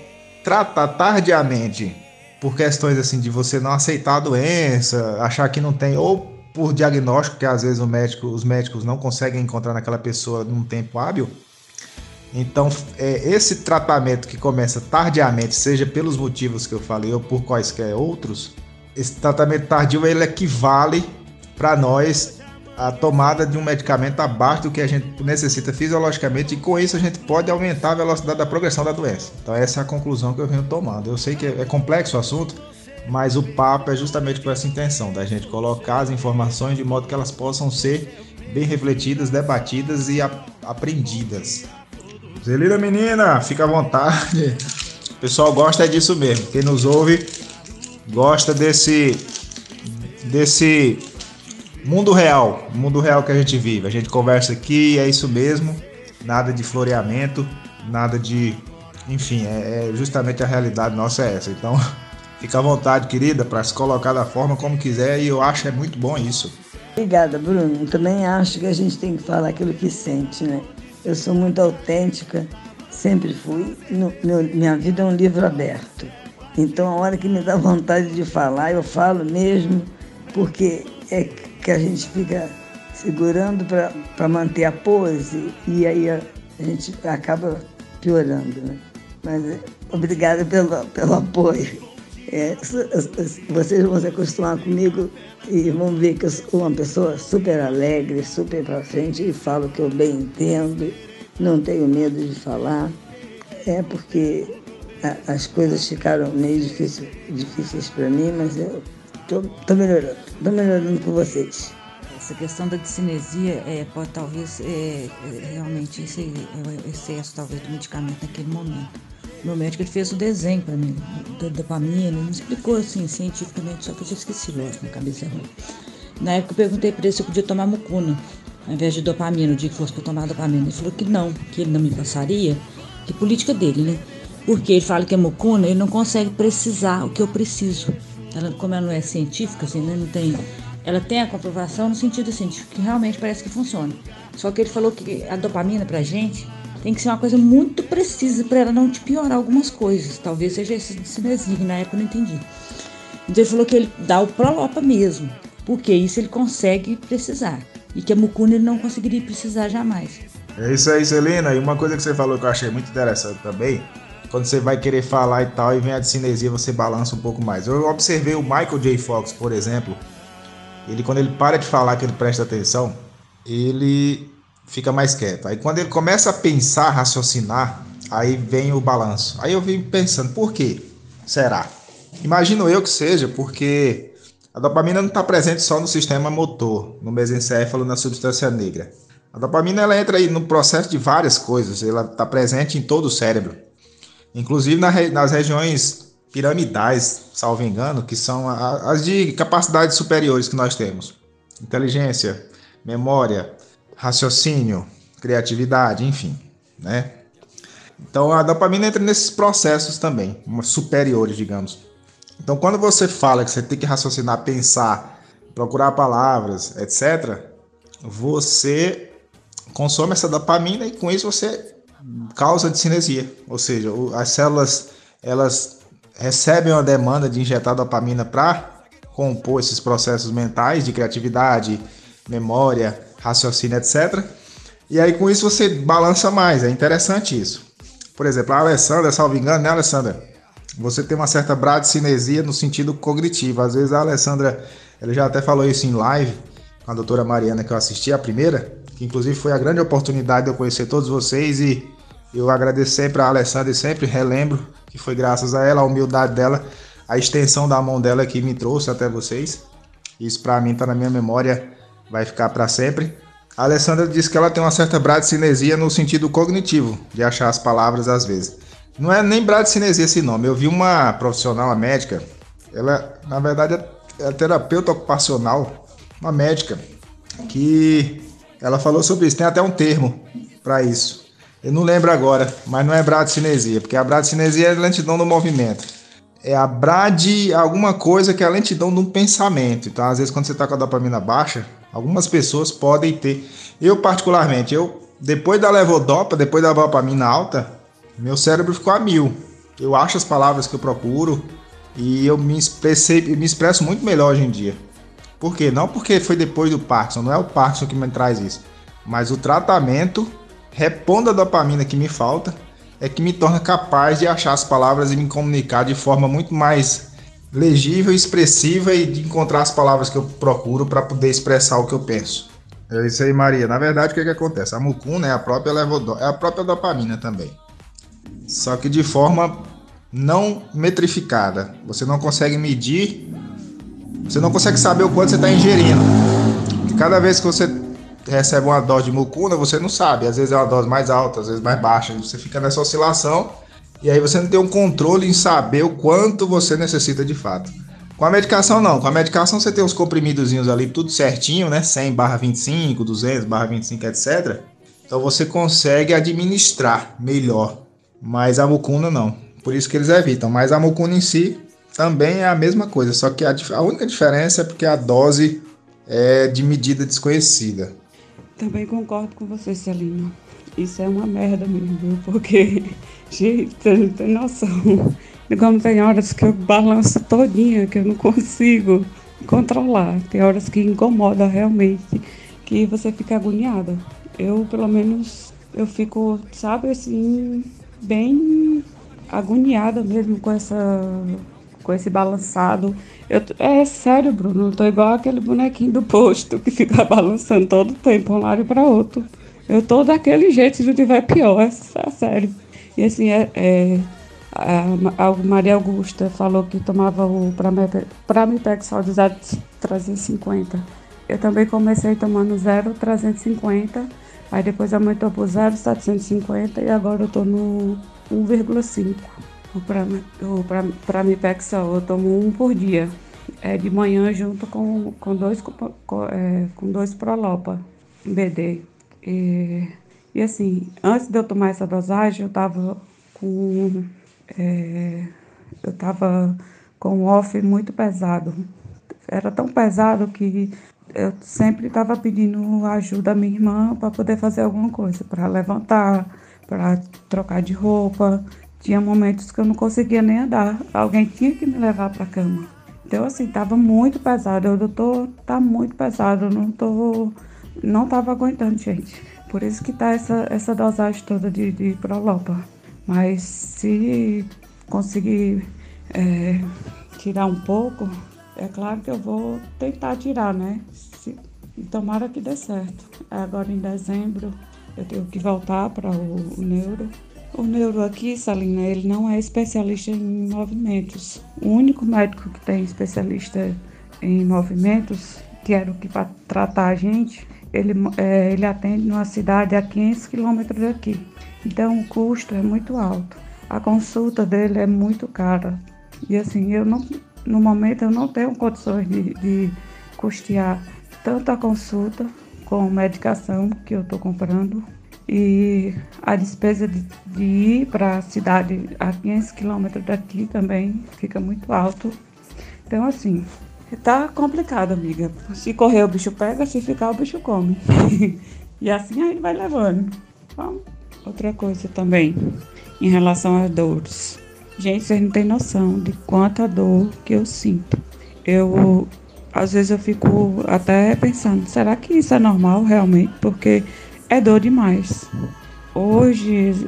tratar tardiamente por questões assim de você não aceitar a doença, achar que não tem, ou por diagnóstico que às vezes médico, os médicos não conseguem encontrar naquela pessoa num tempo hábil. Então, é, esse tratamento que começa tardiamente, seja pelos motivos que eu falei ou por quaisquer outros, esse tratamento tardio ele equivale para nós a tomada de um medicamento abaixo do que a gente necessita fisiologicamente e com isso a gente pode aumentar a velocidade da progressão da doença. Então essa é a conclusão que eu venho tomando. Eu sei que é complexo o assunto, mas o papo é justamente com essa intenção da gente colocar as informações de modo que elas possam ser bem refletidas, debatidas e aprendidas. Zelina menina, fica à vontade. O pessoal gosta disso mesmo. Quem nos ouve gosta desse desse mundo real, mundo real que a gente vive. A gente conversa aqui, é isso mesmo. Nada de floreamento, nada de, enfim, é, é justamente a realidade nossa é essa. Então, fica à vontade, querida, para se colocar da forma como quiser e eu acho é muito bom isso. Obrigada, Bruno. Também acho que a gente tem que falar aquilo que sente, né? Eu sou muito autêntica, sempre fui. No, meu, minha vida é um livro aberto. Então, a hora que me dá vontade de falar, eu falo mesmo, porque é que a gente fica segurando para manter a pose e aí a, a, gente acaba piorando, né? Mas obrigada pelo, pelo apoio. É, vocês vão se acostumar comigo e vão ver que eu sou uma pessoa super alegre, super para frente e falo que eu bem entendo, não tenho medo de falar. É porque a, as coisas ficaram meio difícil, difíceis para mim, mas eu tô, melhorando, tô melhorando com vocês. Essa questão da discinesia é, pode talvez é, é realmente esse é o excesso talvez do medicamento naquele momento meu médico ele fez o desenho para mim, da dopamina, me explicou assim, cientificamente, só que eu já esqueci, lógico, minha cabeça é ruim. Na época eu perguntei para ele se eu podia tomar mucuna, ao invés de dopamina, o dia que fosse para tomar dopamina. Ele falou que não, que ele não me passaria, que política dele, né? Porque ele fala que é mucuna, ele não consegue precisar o que eu preciso. Ela, como ela não é científica, assim, né? Não tem, ela tem a comprovação no sentido científico, que realmente parece que funciona. Só que ele falou que a dopamina pra gente tem que ser uma coisa muito precisa para ela não te piorar algumas coisas. Talvez seja esse que na época eu não entendi. Então ele falou que ele dá o Prolopa mesmo, porque isso ele consegue precisar. E que a mucuna ele não conseguiria precisar jamais. É isso aí, Celina. E uma coisa que você falou que eu achei muito interessante também, quando você vai querer falar e tal, e vem a cinesia, você balança um pouco mais. Eu observei o Michael J. Fox, por exemplo, ele quando ele para de falar que ele presta atenção, ele fica mais quieto. Aí quando ele começa a pensar, raciocinar, aí vem o balanço. Aí eu vim pensando, por quê? Será? Imagino eu que seja porque a dopamina não está presente só no sistema motor, no mesencéfalo, na substância negra. A dopamina ela entra aí no processo de várias coisas, ela está presente em todo o cérebro, inclusive nas regiões piramidais, salvo engano, que são as de capacidades superiores que nós temos: inteligência, memória, raciocínio, criatividade, enfim, né? Então a dopamina entra nesses processos também, superiores, digamos. Então quando você fala que você tem que raciocinar, pensar, procurar palavras, etc, você consome essa dopamina e com isso você causa discinesia, ou seja, as células elas recebem uma demanda de injetar dopamina para compor esses processos mentais de criatividade, memória, raciocínio, etc. E aí com isso você balança mais, é interessante isso. Por exemplo, a Alessandra, salvo engano, né, Alessandra? Você tem uma certa bradicinesia no sentido cognitivo. Às vezes a Alessandra, ela já até falou isso em live com a doutora Mariana que eu assisti, a primeira, que inclusive foi a grande oportunidade de eu conhecer todos vocês e eu agradeço sempre a Alessandra e sempre relembro que foi graças a ela, a humildade dela, a extensão da mão dela que me trouxe até vocês. Isso para mim está na minha memória vai ficar para sempre. A Alessandra disse que ela tem uma certa bradicinesia no sentido cognitivo, de achar as palavras às vezes. Não é nem bradicinesia esse nome. Eu vi uma profissional, uma médica, ela na verdade é terapeuta ocupacional, uma médica, que ela falou sobre isso. Tem até um termo para isso. Eu não lembro agora, mas não é bradicinesia, porque a bradicinesia é lentidão do movimento. É a brad alguma coisa que é a lentidão um pensamento. Então, às vezes, quando você está com a dopamina baixa, Algumas pessoas podem ter. Eu, particularmente, eu depois da levodopa, depois da dopamina alta, meu cérebro ficou a mil. Eu acho as palavras que eu procuro e eu me expressei, me expresso muito melhor hoje em dia. Por quê? Não porque foi depois do Parkinson, não é o Parkinson que me traz isso, mas o tratamento repondo a dopamina que me falta, é que me torna capaz de achar as palavras e me comunicar de forma muito mais legível, expressiva e de encontrar as palavras que eu procuro para poder expressar o que eu penso. É isso aí, Maria. Na verdade, o que, que acontece? A mucuna é a própria levodo... é a própria dopamina também. Só que de forma não metrificada. Você não consegue medir, você não consegue saber o quanto você está ingerindo. E cada vez que você recebe uma dose de mucuna, você não sabe. Às vezes é uma dose mais alta, às vezes mais baixa. Você fica nessa oscilação e aí você não tem um controle em saber o quanto você necessita de fato. Com a medicação não, com a medicação você tem os comprimidozinhos ali tudo certinho, né? 100 barra 25, 200 barra 25, etc. Então você consegue administrar melhor, mas a mucuna não. Por isso que eles evitam, mas a mucuna em si também é a mesma coisa, só que a, a única diferença é porque a dose é de medida desconhecida. Também concordo com você, Celina. Isso é uma merda mesmo, porque, gente, você não tem noção. Como tem horas que eu balanço todinha, que eu não consigo controlar. Tem horas que incomoda realmente, que você fica agoniada. Eu, pelo menos, eu fico, sabe, assim, bem agoniada mesmo com essa com esse balançado. Eu, é sério, Bruno, eu tô igual aquele bonequinho do posto que fica balançando todo o tempo, um lado para outro. Eu tô daquele jeito, se não tiver pior, é, é sério. E assim, é, é a, a Maria Augusta falou que tomava o Pramipexol de 0,350. Eu também comecei tomando 0,350, aí depois aumentou para 0,750 e agora eu tô no 1,5. O Pramipexol eu tomo um por dia. É de manhã junto com, com dois com, é, com dois Prolopa BD. E, e assim, antes de eu tomar essa dosagem, eu tava com é, eu estava com um off muito pesado. Era tão pesado que eu sempre estava pedindo ajuda à minha irmã para poder fazer alguma coisa, para levantar, para trocar de roupa. Tinha momentos que eu não conseguia nem andar, alguém tinha que me levar para a cama. Então, assim, estava muito pesado. O doutor tá muito pesado, eu não tô. Não estava aguentando, gente. Por isso que tá essa, essa dosagem toda de, de Prolopa. Mas se conseguir é, tirar um pouco, é claro que eu vou tentar tirar, né? Se, tomara que dê certo. Agora em dezembro eu tenho que voltar para o, o neuro. O neuro aqui, Salina, ele não é especialista em movimentos. O único médico que tem especialista em movimentos, que era o que para tratar a gente, ele, é, ele atende numa cidade a 500 quilômetros daqui. Então o custo é muito alto. A consulta dele é muito cara. E assim, eu não, no momento eu não tenho condições de, de custear tanto a consulta com medicação que eu estou comprando e a despesa de, de ir para a cidade a 500 quilômetros daqui também fica muito alto. Então, assim, tá complicado, amiga. Se correr, o bicho pega, se ficar, o bicho come. e assim aí vai levando. Vamos. Outra coisa também, em relação às dores. Gente, vocês não têm noção de quanta dor que eu sinto. Eu, às vezes, eu fico até pensando: será que isso é normal realmente? Porque é dor demais. Hoje,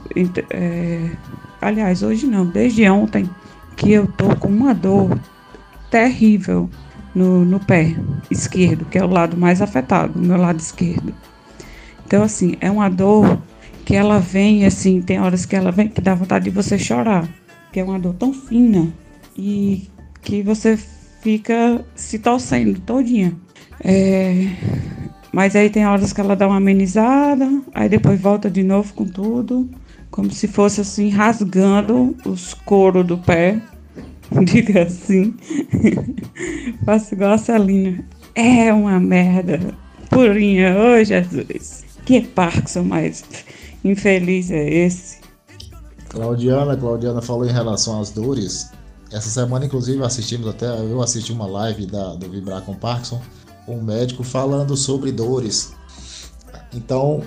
é, aliás, hoje não, desde ontem, que eu tô com uma dor terrível no, no pé esquerdo, que é o lado mais afetado, o meu lado esquerdo. Então, assim, é uma dor que ela vem assim, tem horas que ela vem que dá vontade de você chorar, que é uma dor tão fina e que você fica se torcendo todinha. É, mas aí tem horas que ela dá uma amenizada, aí depois volta de novo com tudo, como se fosse assim rasgando os coros do pé, diga assim. Faço igual a Celina. É uma merda. Purinha, ô oh, Jesus. Que Parkinson mais infeliz é esse? Claudiana, Claudiana falou em relação às dores. Essa semana, inclusive, assistimos até, eu assisti uma live da, do Vibrar com Parkinson, um médico falando sobre dores. Então,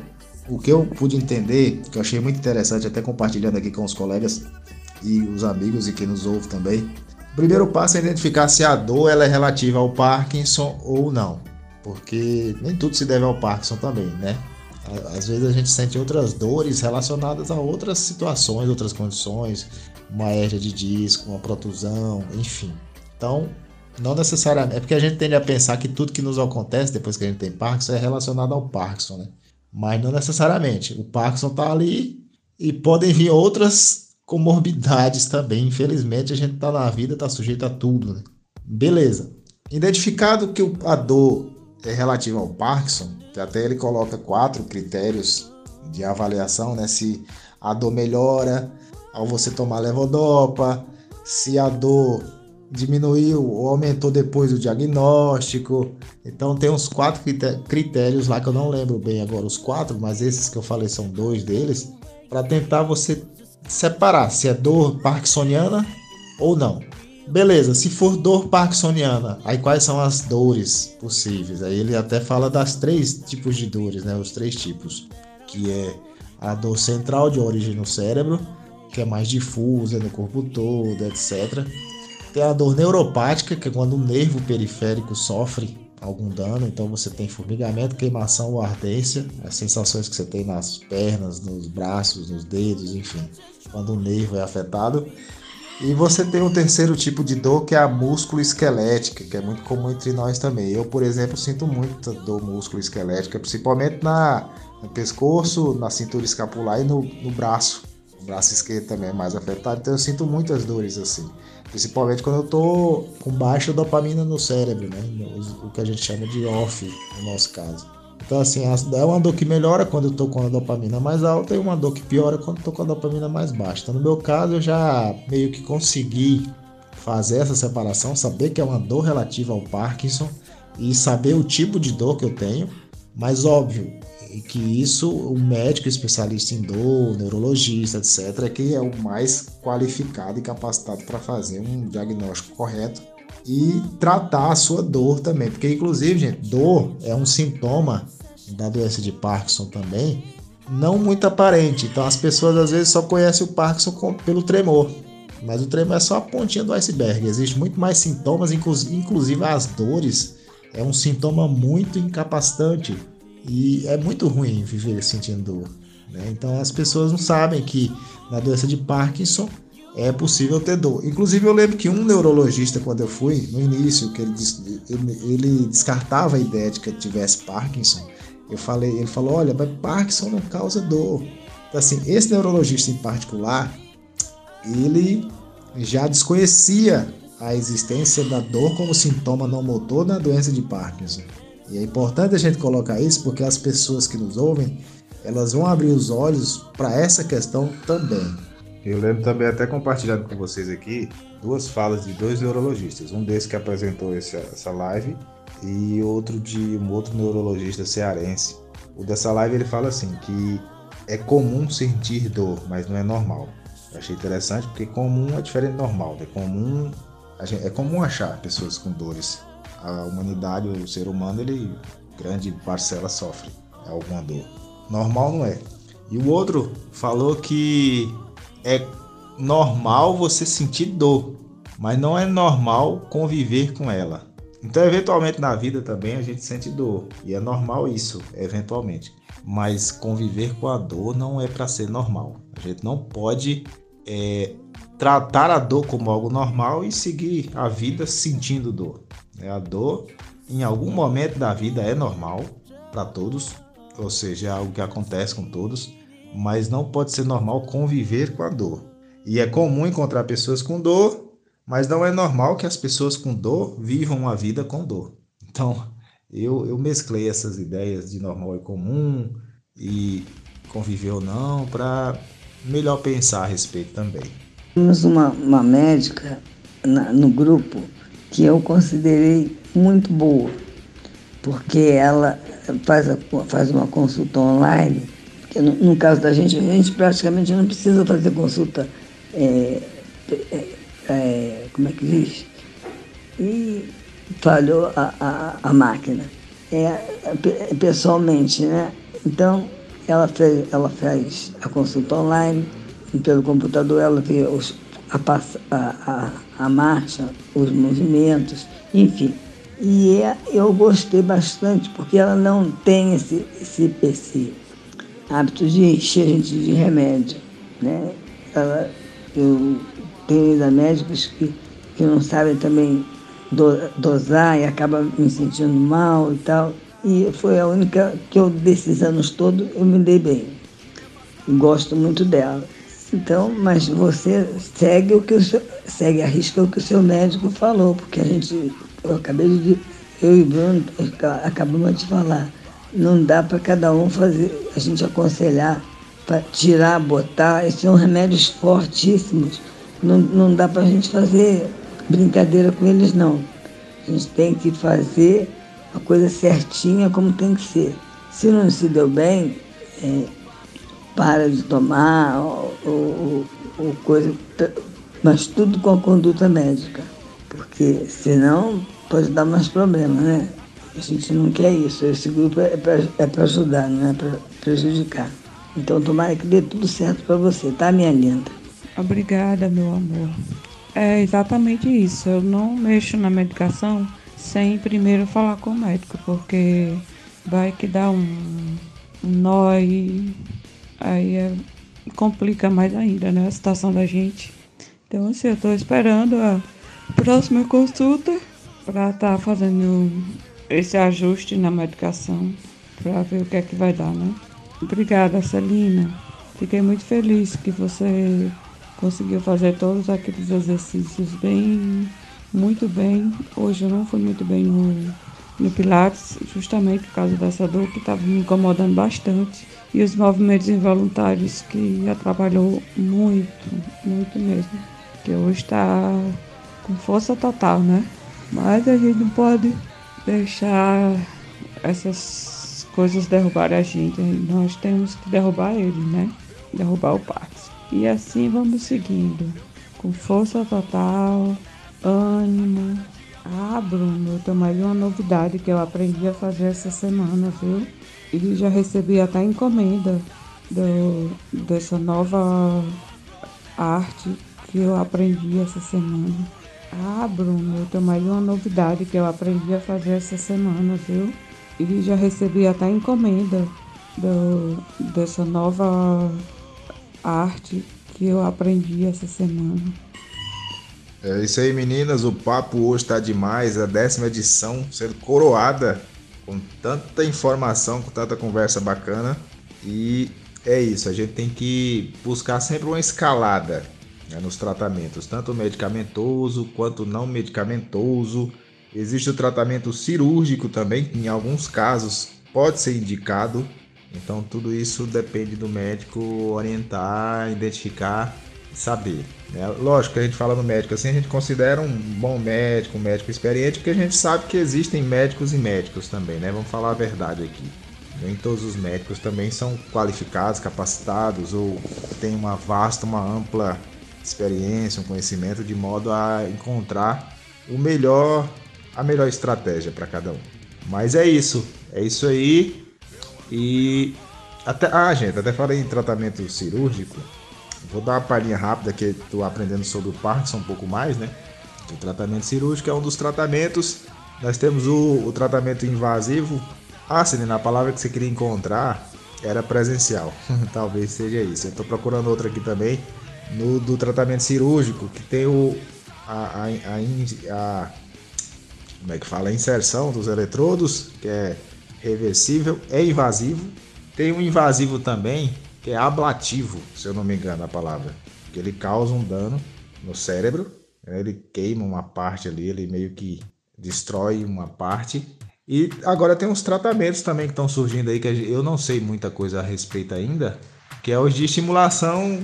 o que eu pude entender, que eu achei muito interessante, até compartilhando aqui com os colegas e os amigos e quem nos ouve também. O primeiro passo é identificar se a dor ela é relativa ao Parkinson ou não, porque nem tudo se deve ao Parkinson também, né? Às vezes a gente sente outras dores relacionadas a outras situações, outras condições, uma hernia de disco, uma protusão, enfim. Então, não necessariamente. É porque a gente tende a pensar que tudo que nos acontece depois que a gente tem Parkinson é relacionado ao Parkinson, né? Mas não necessariamente. O Parkinson tá ali e podem vir outras comorbidades também. Infelizmente, a gente tá na vida, tá sujeito a tudo, né? Beleza. Identificado que a dor é relativa ao Parkinson, que até ele coloca quatro critérios de avaliação, né? Se a dor melhora ao você tomar levodopa, se a dor diminuiu ou aumentou depois do diagnóstico. Então tem uns quatro critérios lá que eu não lembro bem agora os quatro, mas esses que eu falei são dois deles, para tentar você separar se é dor parkinsoniana ou não. Beleza, se for dor parkinsoniana, aí quais são as dores possíveis? Aí ele até fala das três tipos de dores, né? Os três tipos, que é a dor central de origem no cérebro, que é mais difusa no corpo todo, etc. Tem a dor neuropática, que é quando o nervo periférico sofre algum dano, então você tem formigamento, queimação ou ardência, as sensações que você tem nas pernas, nos braços, nos dedos, enfim, quando o nervo é afetado. E você tem um terceiro tipo de dor que é a músculo esquelética, que é muito comum entre nós também. Eu, por exemplo, sinto muita dor músculo esquelética, principalmente na, no pescoço, na cintura escapular e no, no braço. O braço esquerdo também é mais afetado, então eu sinto muitas dores assim. Principalmente quando eu tô com baixa dopamina no cérebro, né? O que a gente chama de off, no nosso caso. Então, assim, é uma dor que melhora quando eu tô com a dopamina mais alta e uma dor que piora quando eu tô com a dopamina mais baixa. Então, no meu caso, eu já meio que consegui fazer essa separação, saber que é uma dor relativa ao Parkinson e saber o tipo de dor que eu tenho. Mas, óbvio, que isso o médico especialista em dor, neurologista, etc, é que é o mais qualificado e capacitado para fazer um diagnóstico correto e tratar a sua dor também, porque inclusive, gente, dor é um sintoma da doença de Parkinson também, não muito aparente. Então as pessoas às vezes só conhecem o Parkinson pelo tremor. Mas o tremor é só a pontinha do iceberg. Existem muito mais sintomas, inclusive as dores é um sintoma muito incapacitante e é muito ruim viver sentindo dor. Né? Então as pessoas não sabem que na doença de Parkinson é possível ter dor. Inclusive eu lembro que um neurologista, quando eu fui, no início, que ele, ele, descartava a ideia de que eu tivesse Parkinson, eu falei, ele falou, olha, mas Parkinson não causa dor. Então, assim, esse neurologista em particular, ele já desconhecia a existência da dor como sintoma não motor na doença de Parkinson. E é importante a gente colocar isso porque as pessoas que nos ouvem, elas vão abrir os olhos para essa questão também. Eu lembro também até compartilhando com vocês aqui duas falas de dois neurologistas, um desses que apresentou essa, essa live e outro de um outro neurologista cearense. O dessa live ele fala assim que é comum sentir dor, mas não é normal. Eu achei interessante porque comum é diferente de normal. É comum, gente, é comum achar pessoas com dores a humanidade, o ser humano, ele grande parcela sofre alguma dor. Normal não é. E o outro falou que é normal você sentir dor, mas não é normal conviver com ela. Então, eventualmente na vida também a gente sente dor, e é normal isso, eventualmente. Mas conviver com a dor não é para ser normal. A gente não pode é, tratar a dor como algo normal e seguir a vida sentindo dor. É a dor, em algum momento da vida, é normal para todos, ou seja, é algo que acontece com todos, mas não pode ser normal conviver com a dor. E é comum encontrar pessoas com dor, mas não é normal que as pessoas com dor vivam uma vida com dor. Então, eu, eu mesclei essas ideias de normal e comum e conviver ou não para melhor pensar a respeito também. Temos uma, uma médica na, no grupo que eu considerei muito boa, porque ela faz, a, faz uma consulta online, no, no, caso da gente, a gente praticamente não precisa fazer consulta, é, é, é, como é que diz? E falhou a, a, a máquina. É, pessoalmente, né? Então, ela fez, ela fez a consulta online, pelo computador ela vê os, a, a, a, marcha, os movimentos, enfim. E é, eu gostei bastante, porque ela não tem esse, esse, esse hábito de encher a gente de remédio. Né? Ela, eu tenho ainda médicos que, que não sabem também do, dosar e acabam me sentindo mal e tal. E foi a única que eu, desses anos todos, eu me dei bem. Gosto muito dela. Então, mas você segue o que o seu, segue a risca o que o seu médico falou, porque a gente, eu acabei de, eu e Bruno acabamos de falar, não dá para cada um fazer, a gente aconselhar para tirar, botar, esses são remédios fortíssimos, não, não dá para a gente fazer brincadeira com eles não. A gente tem que fazer a coisa certinha como tem que ser. Se não se deu bem, é, para de tomar, ou, ou, ou coisa, mas tudo com a conduta médica, porque senão pode dar mais problemas, né? A gente não quer isso. Esse grupo é para é ajudar, não é para prejudicar. Então tomara que dê tudo certo para você, tá, minha linda? Obrigada, meu amor. É exatamente isso. Eu não mexo na medicação sem primeiro falar com o médico, porque vai que dá um, um nó e aí é, complica mais ainda, né, a situação da gente. Então, assim, eu estou esperando a próxima consulta para estar tá fazendo esse ajuste na medicação para ver o que é que vai dar, né? Obrigada, Celina. Fiquei muito feliz que você conseguiu fazer todos aqueles exercícios bem, muito bem. Hoje eu não fui muito bem no, no Pilates, justamente por causa dessa dor que estava me incomodando bastante e os movimentos involuntários que atrapalhou muito, muito mesmo. Que hoje está com força total, né? Mas a gente não pode deixar essas coisas derrubarem a gente. Nós temos que derrubar ele, né? Derrubar o Pax. E assim vamos seguindo. Com força total, ânimo. Ah, Bruno, eu tenho mais uma novidade que eu aprendi a fazer essa semana, viu? e já recebi até encomenda do, dessa nova arte que eu aprendi essa semana. Ah, Bruno, eu tenho mais uma novidade que eu aprendi a fazer essa semana, viu? E já recebi até encomenda do, dessa nova arte que eu aprendi essa semana. É isso aí, meninas. O papo hoje está demais. A décima edição sendo coroada com tanta informação, com tanta conversa bacana. E é isso, a gente tem que buscar sempre uma escalada né, nos tratamentos, tanto medicamentoso quanto não medicamentoso. Existe o tratamento cirúrgico também, que em alguns casos pode ser indicado. Então tudo isso depende do médico orientar, identificar saber. Né? Lógico que a gente fala no médico assim, a gente considera um bom médico, um médico experiente, porque a gente sabe que existem médicos e médicos também, né? Vamos falar a verdade aqui. Nem todos os médicos também são qualificados, capacitados ou têm uma vasta, uma ampla experiência, um conhecimento de modo a encontrar o melhor, a melhor estratégia para cada um. Mas é isso, é isso aí. E até, ah, gente, até falei em tratamento cirúrgico. Vou dar uma palhinha rápida que estou aprendendo sobre o Parkinson um pouco mais, né? O tratamento cirúrgico é um dos tratamentos. Nós temos o, o tratamento invasivo. Ah, Celina, a palavra que você queria encontrar era presencial. Talvez seja isso. Eu estou procurando outra aqui também. No do tratamento cirúrgico, que tem o. A, a, a, a como é que fala? A inserção dos eletrodos, que é reversível, é invasivo. Tem um invasivo também, que é ablativo, se eu não me engano a palavra, que ele causa um dano no cérebro, né? ele queima uma parte ali, ele meio que destrói uma parte. E agora tem uns tratamentos também que estão surgindo aí que eu não sei muita coisa a respeito ainda, que é os de estimulação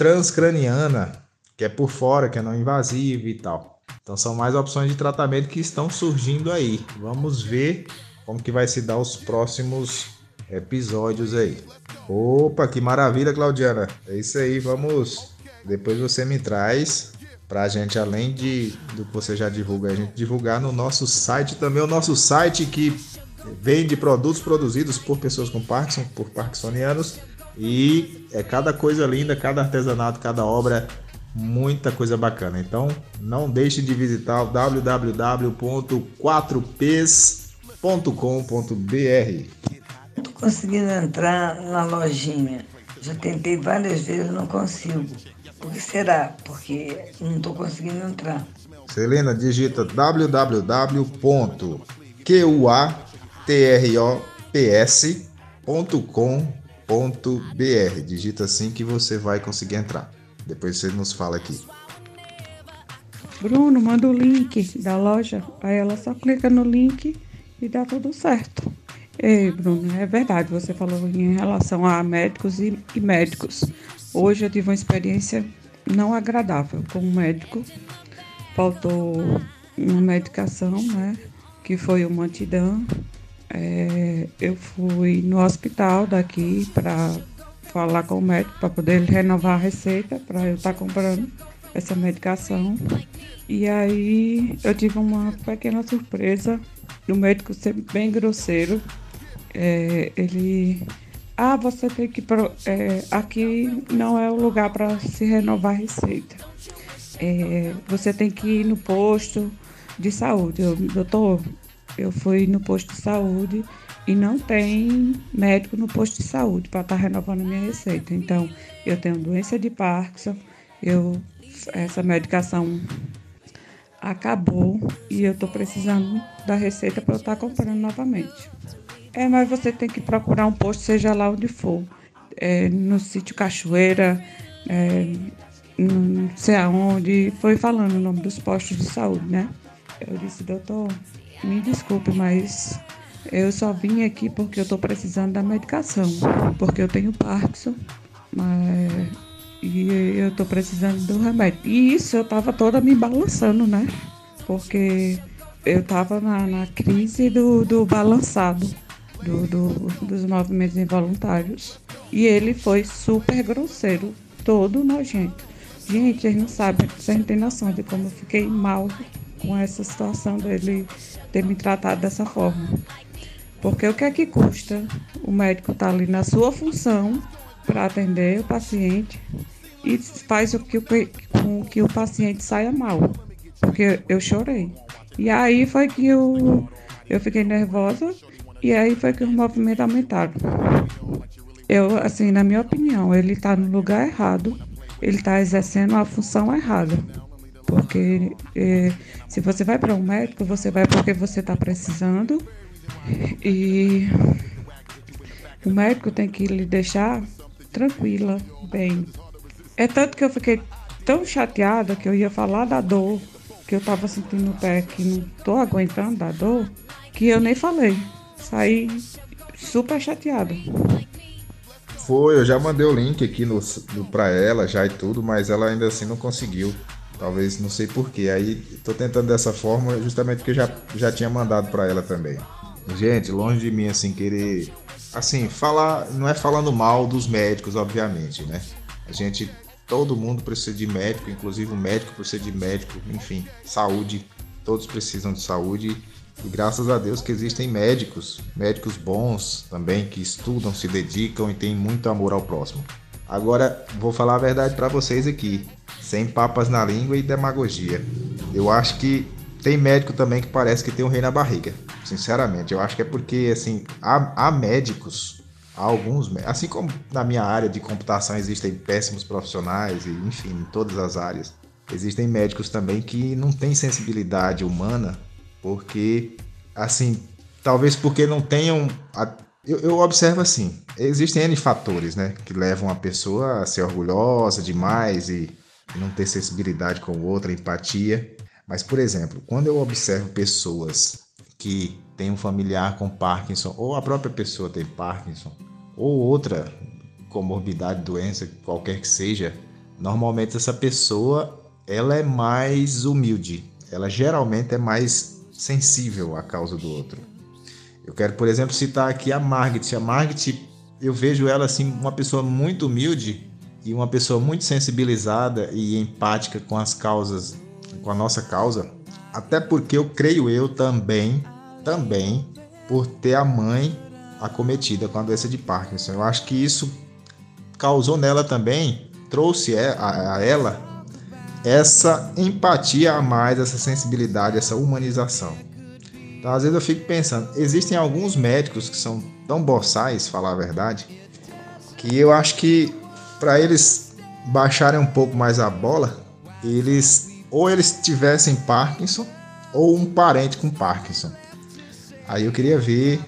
transcraniana, que é por fora, que é não invasivo e tal. Então são mais opções de tratamento que estão surgindo aí. Vamos ver como que vai se dar os próximos episódios aí. Opa, que maravilha, Claudiana. É isso aí, vamos. Depois você me traz pra gente, além de do que você já divulga, a gente divulgar no nosso site também, o nosso site que vende produtos produzidos por pessoas com Parkinson, por parkinsonianos. E é cada coisa linda, cada artesanato, cada obra, muita coisa bacana. Então, não deixe de visitar o www.4ps.com.br conseguindo entrar na lojinha. Já tentei várias vezes, não consigo. Por que será? Porque não estou conseguindo entrar. Celina, digita www.qatrops.com.br. Digita assim que você vai conseguir entrar. Depois você nos fala aqui. Bruno, manda o link da loja. Aí ela só clica no link e dá tudo certo. Ei, Bruno, é verdade, você falou em relação a médicos e, e médicos. Hoje eu tive uma experiência não agradável com um médico. Faltou uma medicação, né? Que foi o Mantidan. É, eu fui no hospital daqui para falar com o médico para poder renovar a receita para eu estar tá comprando essa medicação. E aí eu tive uma pequena surpresa do médico ser bem grosseiro é, ele. Ah, você tem que. É, aqui não é o lugar para se renovar a receita. É, você tem que ir no posto de saúde. Eu, doutor, eu fui no posto de saúde e não tem médico no posto de saúde para estar tá renovando a minha receita. Então, eu tenho doença de Parkinson, eu, essa medicação acabou e eu estou precisando da receita para eu estar tá comprando novamente. É, mas você tem que procurar um posto, seja lá onde for. É, no sítio Cachoeira, é, não sei aonde, foi falando o nome dos postos de saúde, né? Eu disse, doutor, me desculpe, mas eu só vim aqui porque eu estou precisando da medicação, porque eu tenho Parkinson, mas e eu estou precisando do remédio. E isso eu estava toda me balançando, né? Porque eu estava na, na crise do, do balançado do, do, dos movimentos involuntários. E ele foi super grosseiro, todo nojento. Gente, vocês não sabem, vocês não têm noção de como eu fiquei mal com essa situação dele ter me tratado dessa forma. Porque o que é que custa o médico estar tá ali na sua função para atender o paciente e faz o que, o, com que o paciente saia mal? Porque eu chorei. E aí foi que eu, eu fiquei nervosa e aí foi que os movimentos aumentaram. Eu, assim, na minha opinião, ele está no lugar errado, ele está exercendo a função errada. Porque é, se você vai para um médico, você vai porque você está precisando e o médico tem que lhe deixar tranquila, bem. É tanto que eu fiquei tão chateada que eu ia falar da dor que eu estava sentindo no pé, que não estou aguentando da dor, que eu nem falei saí super chateada. Foi, eu já mandei o link aqui no, no, ela já e tudo, mas ela ainda assim não conseguiu. Talvez, não sei porquê. Aí tô tentando dessa forma justamente porque já, já tinha mandado para ela também. Gente, longe de mim assim querer assim, falar, não é falando mal dos médicos, obviamente, né? A gente todo mundo precisa de médico, inclusive o médico precisa de médico, enfim, saúde, todos precisam de saúde e graças a Deus que existem médicos, médicos bons também, que estudam, se dedicam e têm muito amor ao próximo. Agora, vou falar a verdade para vocês aqui, sem papas na língua e demagogia. Eu acho que tem médico também que parece que tem um rei na barriga. Sinceramente, eu acho que é porque, assim, há, há médicos, há alguns, assim como na minha área de computação existem péssimos profissionais, e enfim, em todas as áreas, existem médicos também que não têm sensibilidade humana porque, assim, talvez porque não tenham. A, eu, eu, observo assim: existem N fatores, né? Que levam a pessoa a ser orgulhosa demais e não ter sensibilidade com o outro, empatia. Mas, por exemplo, quando eu observo pessoas que têm um familiar com Parkinson, ou a própria pessoa tem Parkinson, ou outra comorbidade, doença, qualquer que seja, normalmente essa pessoa ela é mais humilde, ela geralmente é mais sensível à causa do outro. Eu quero, por exemplo, citar aqui a Margit. A Margit, eu vejo ela assim uma pessoa muito humilde e uma pessoa muito sensibilizada e empática com as causas, com a nossa causa. Até porque eu creio eu também, também por ter a mãe acometida com a doença de Parkinson. Eu acho que isso causou nela também, trouxe a ela essa empatia a mais, essa sensibilidade, essa humanização. Então, às vezes eu fico pensando, existem alguns médicos que são tão boçais, falar a verdade, que eu acho que para eles baixarem um pouco mais a bola, eles ou eles tivessem Parkinson ou um parente com Parkinson. Aí eu queria ver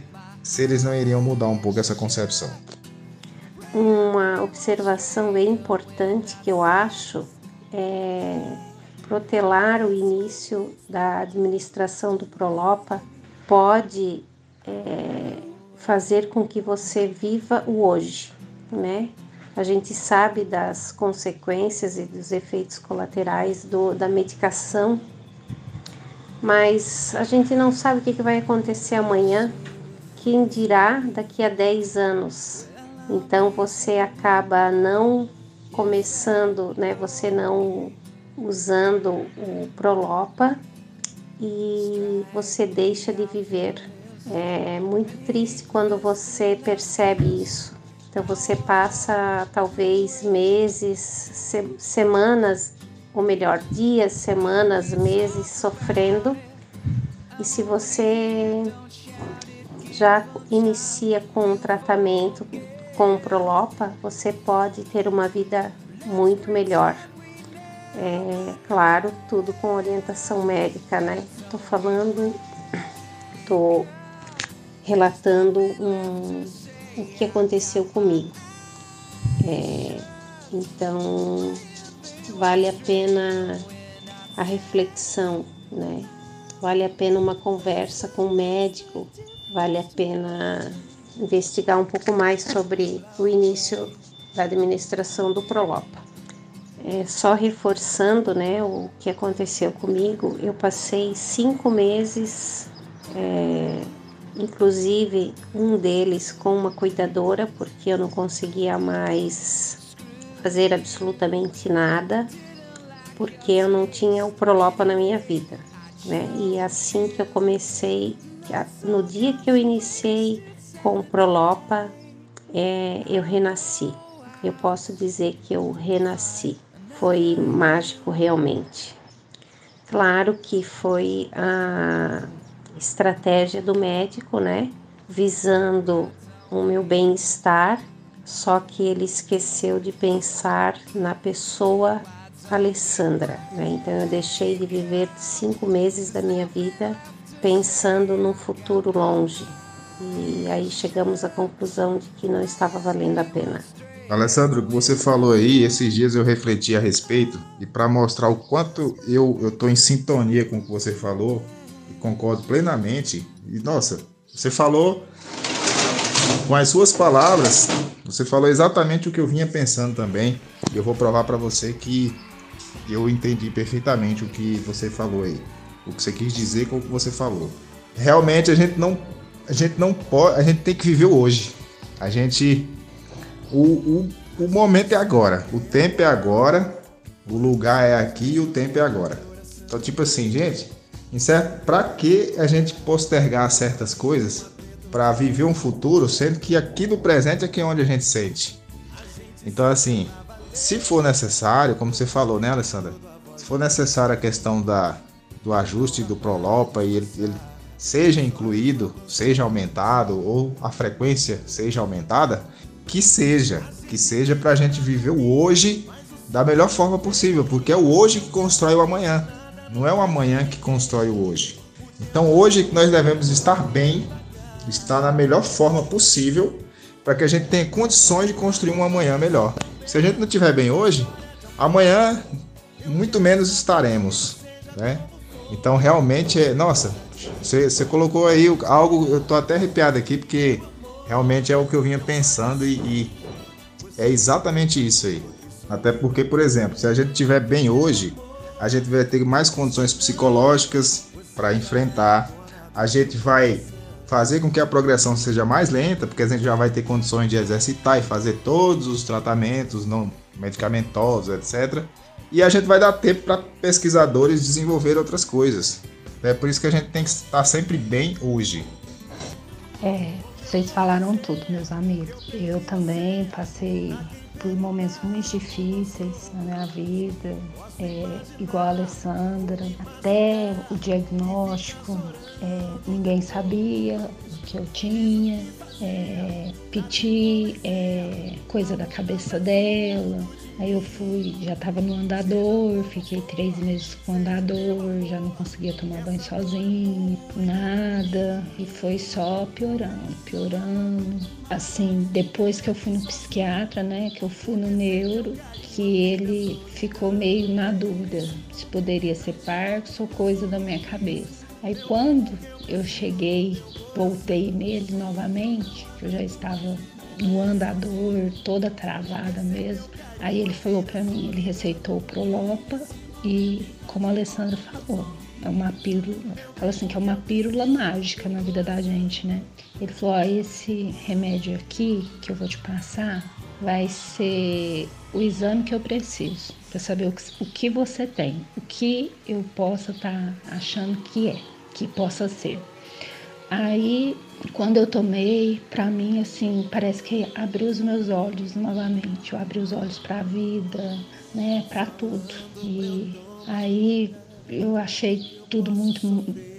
se eles não iriam mudar um pouco essa concepção. Uma observação bem importante que eu acho é protelar o início da administração do Prolopa pode é, fazer com que você viva o hoje, né? A gente sabe das consequências e dos efeitos colaterais do, da medicação, mas a gente não sabe o que, que vai acontecer amanhã, quem dirá daqui a 10 anos. Então você acaba não começando, né? Você não usando o Prolopa e você deixa de viver. É muito triste quando você percebe isso. Então você passa talvez meses, se, semanas, ou melhor, dias, semanas, meses sofrendo. E se você já inicia com um tratamento com Prolopa, você pode ter uma vida muito melhor. É claro, tudo com orientação médica, né? Tô falando, tô relatando um, o que aconteceu comigo. É, então, vale a pena a reflexão, né? Vale a pena uma conversa com o médico, vale a pena investigar um pouco mais sobre o início da administração do Prolopa. É, só reforçando né, o que aconteceu comigo, eu passei cinco meses é, inclusive um deles com uma cuidadora, porque eu não conseguia mais fazer absolutamente nada, porque eu não tinha o Prolopa na minha vida, né? E assim que eu comecei, no dia que eu iniciei com o Prolopa, é, eu renasci. Eu posso dizer que eu renasci. Foi mágico realmente. Claro que foi a estratégia do médico, né? Visando o meu bem-estar, só que ele esqueceu de pensar na pessoa Alessandra, né? Então eu deixei de viver cinco meses da minha vida pensando num futuro longe. E aí chegamos à conclusão de que não estava valendo a pena. Alessandro, você falou aí, esses dias eu refleti a respeito e para mostrar o quanto eu estou em sintonia com o que você falou, concordo plenamente. E nossa, você falou com as suas palavras, você falou exatamente o que eu vinha pensando também. E eu vou provar para você que eu entendi perfeitamente o que você falou aí, o que você quis dizer com o que você falou. Realmente a gente não, a gente não pode, a gente tem que viver hoje. A gente, o, o, o momento é agora, o tempo é agora, o lugar é aqui e o tempo é agora. Então tipo assim, gente, para que a gente postergar certas coisas para viver um futuro, sendo que aqui no presente é que é onde a gente sente. Então, assim, se for necessário, como você falou, né, Alessandra? Se for necessário a questão da, do ajuste do Prolopa e ele, ele seja incluído, seja aumentado ou a frequência seja aumentada, que seja, que seja para a gente viver o hoje da melhor forma possível, porque é o hoje que constrói o amanhã. Não é o amanhã que constrói o hoje. Então hoje nós devemos estar bem, estar na melhor forma possível para que a gente tenha condições de construir um amanhã melhor. Se a gente não estiver bem hoje, amanhã muito menos estaremos, né? Então realmente é, nossa, você, você colocou aí algo, eu tô até arrepiado aqui porque realmente é o que eu vinha pensando e, e é exatamente isso aí. Até porque, por exemplo, se a gente estiver bem hoje, a gente vai ter mais condições psicológicas para enfrentar, a gente vai fazer com que a progressão seja mais lenta, porque a gente já vai ter condições de exercitar e fazer todos os tratamentos não medicamentosos, etc. E a gente vai dar tempo para pesquisadores desenvolver outras coisas. É por isso que a gente tem que estar sempre bem hoje. É, Vocês falaram tudo, meus amigos. Eu também passei por momentos muito difíceis na minha vida, é, igual a Alessandra. Até o diagnóstico, é, ninguém sabia o que eu tinha. É, piti, é, coisa da cabeça dela. Aí eu fui, já estava no andador, fiquei três meses com o andador, já não conseguia tomar banho sozinho, nada. E foi só piorando, piorando. Assim, depois que eu fui no psiquiatra, né, que eu fui no neuro, que ele ficou meio na dúvida se poderia ser Parkinson ou coisa da minha cabeça. Aí quando eu cheguei, voltei nele novamente, eu já estava no andador, toda travada mesmo. Aí ele falou para mim, ele receitou o Prolopa e, como a Alessandra falou, é uma pílula, fala assim que é uma pílula mágica na vida da gente, né? Ele falou, ó, esse remédio aqui que eu vou te passar vai ser o exame que eu preciso para saber o que, o que você tem, o que eu possa estar tá achando que é, que possa ser. Aí, quando eu tomei, para mim, assim, parece que abriu os meus olhos novamente. Eu abri os olhos para a vida, né, para tudo. E aí eu achei tudo muito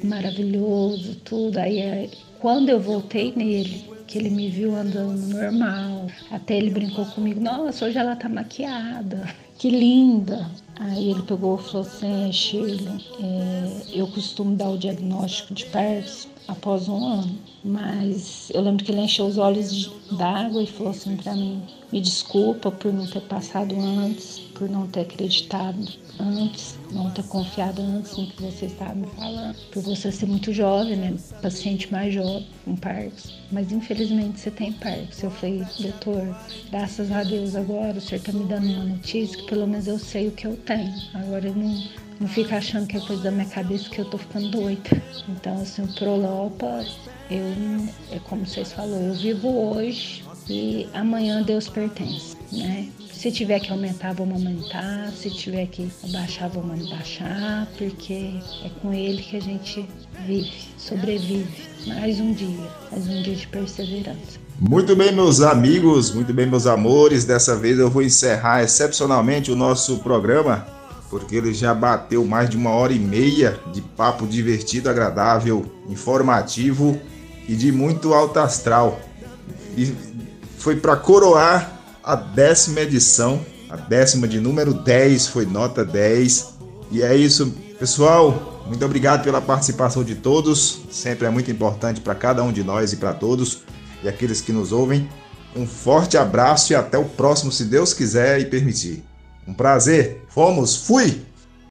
maravilhoso, tudo. Aí, quando eu voltei nele, que ele me viu andando normal, até ele brincou comigo: Nossa, hoje ela tá maquiada, que linda. Aí ele pegou e falou assim: Shirley, é, eu costumo dar o diagnóstico de Parkinson após um ano. Mas eu lembro que ele encheu os olhos d'água e falou assim para mim: me desculpa por não ter passado antes, por não ter acreditado antes, não ter confiado antes no que você estava me falando, por você ser muito jovem, né? Paciente mais jovem, com Parkinson. Mas infelizmente você tem Parkinson. Eu falei, doutor, graças a Deus agora o senhor está me dando uma notícia que pelo menos eu sei o que eu tenho. Agora eu não não fica achando que é coisa da minha cabeça que eu tô ficando doida. Então, assim, o Prolopa, eu, é como vocês falaram, eu vivo hoje e amanhã Deus pertence, né? Se tiver que aumentar, vamos aumentar. Se tiver que abaixar, vamos abaixar, porque é com Ele que a gente vive, sobrevive. Mais um dia, mais um dia de perseverança. Muito bem, meus amigos, muito bem, meus amores. Dessa vez eu vou encerrar excepcionalmente o nosso programa porque ele já bateu mais de uma hora e meia de papo divertido, agradável, informativo e de muito alto astral. E foi para coroar a décima edição, a décima de número 10, foi nota 10. E é isso, pessoal. Muito obrigado pela participação de todos. Sempre é muito importante para cada um de nós e para todos e aqueles que nos ouvem. Um forte abraço e até o próximo, se Deus quiser e permitir. Um prazer. Fomos. Fui.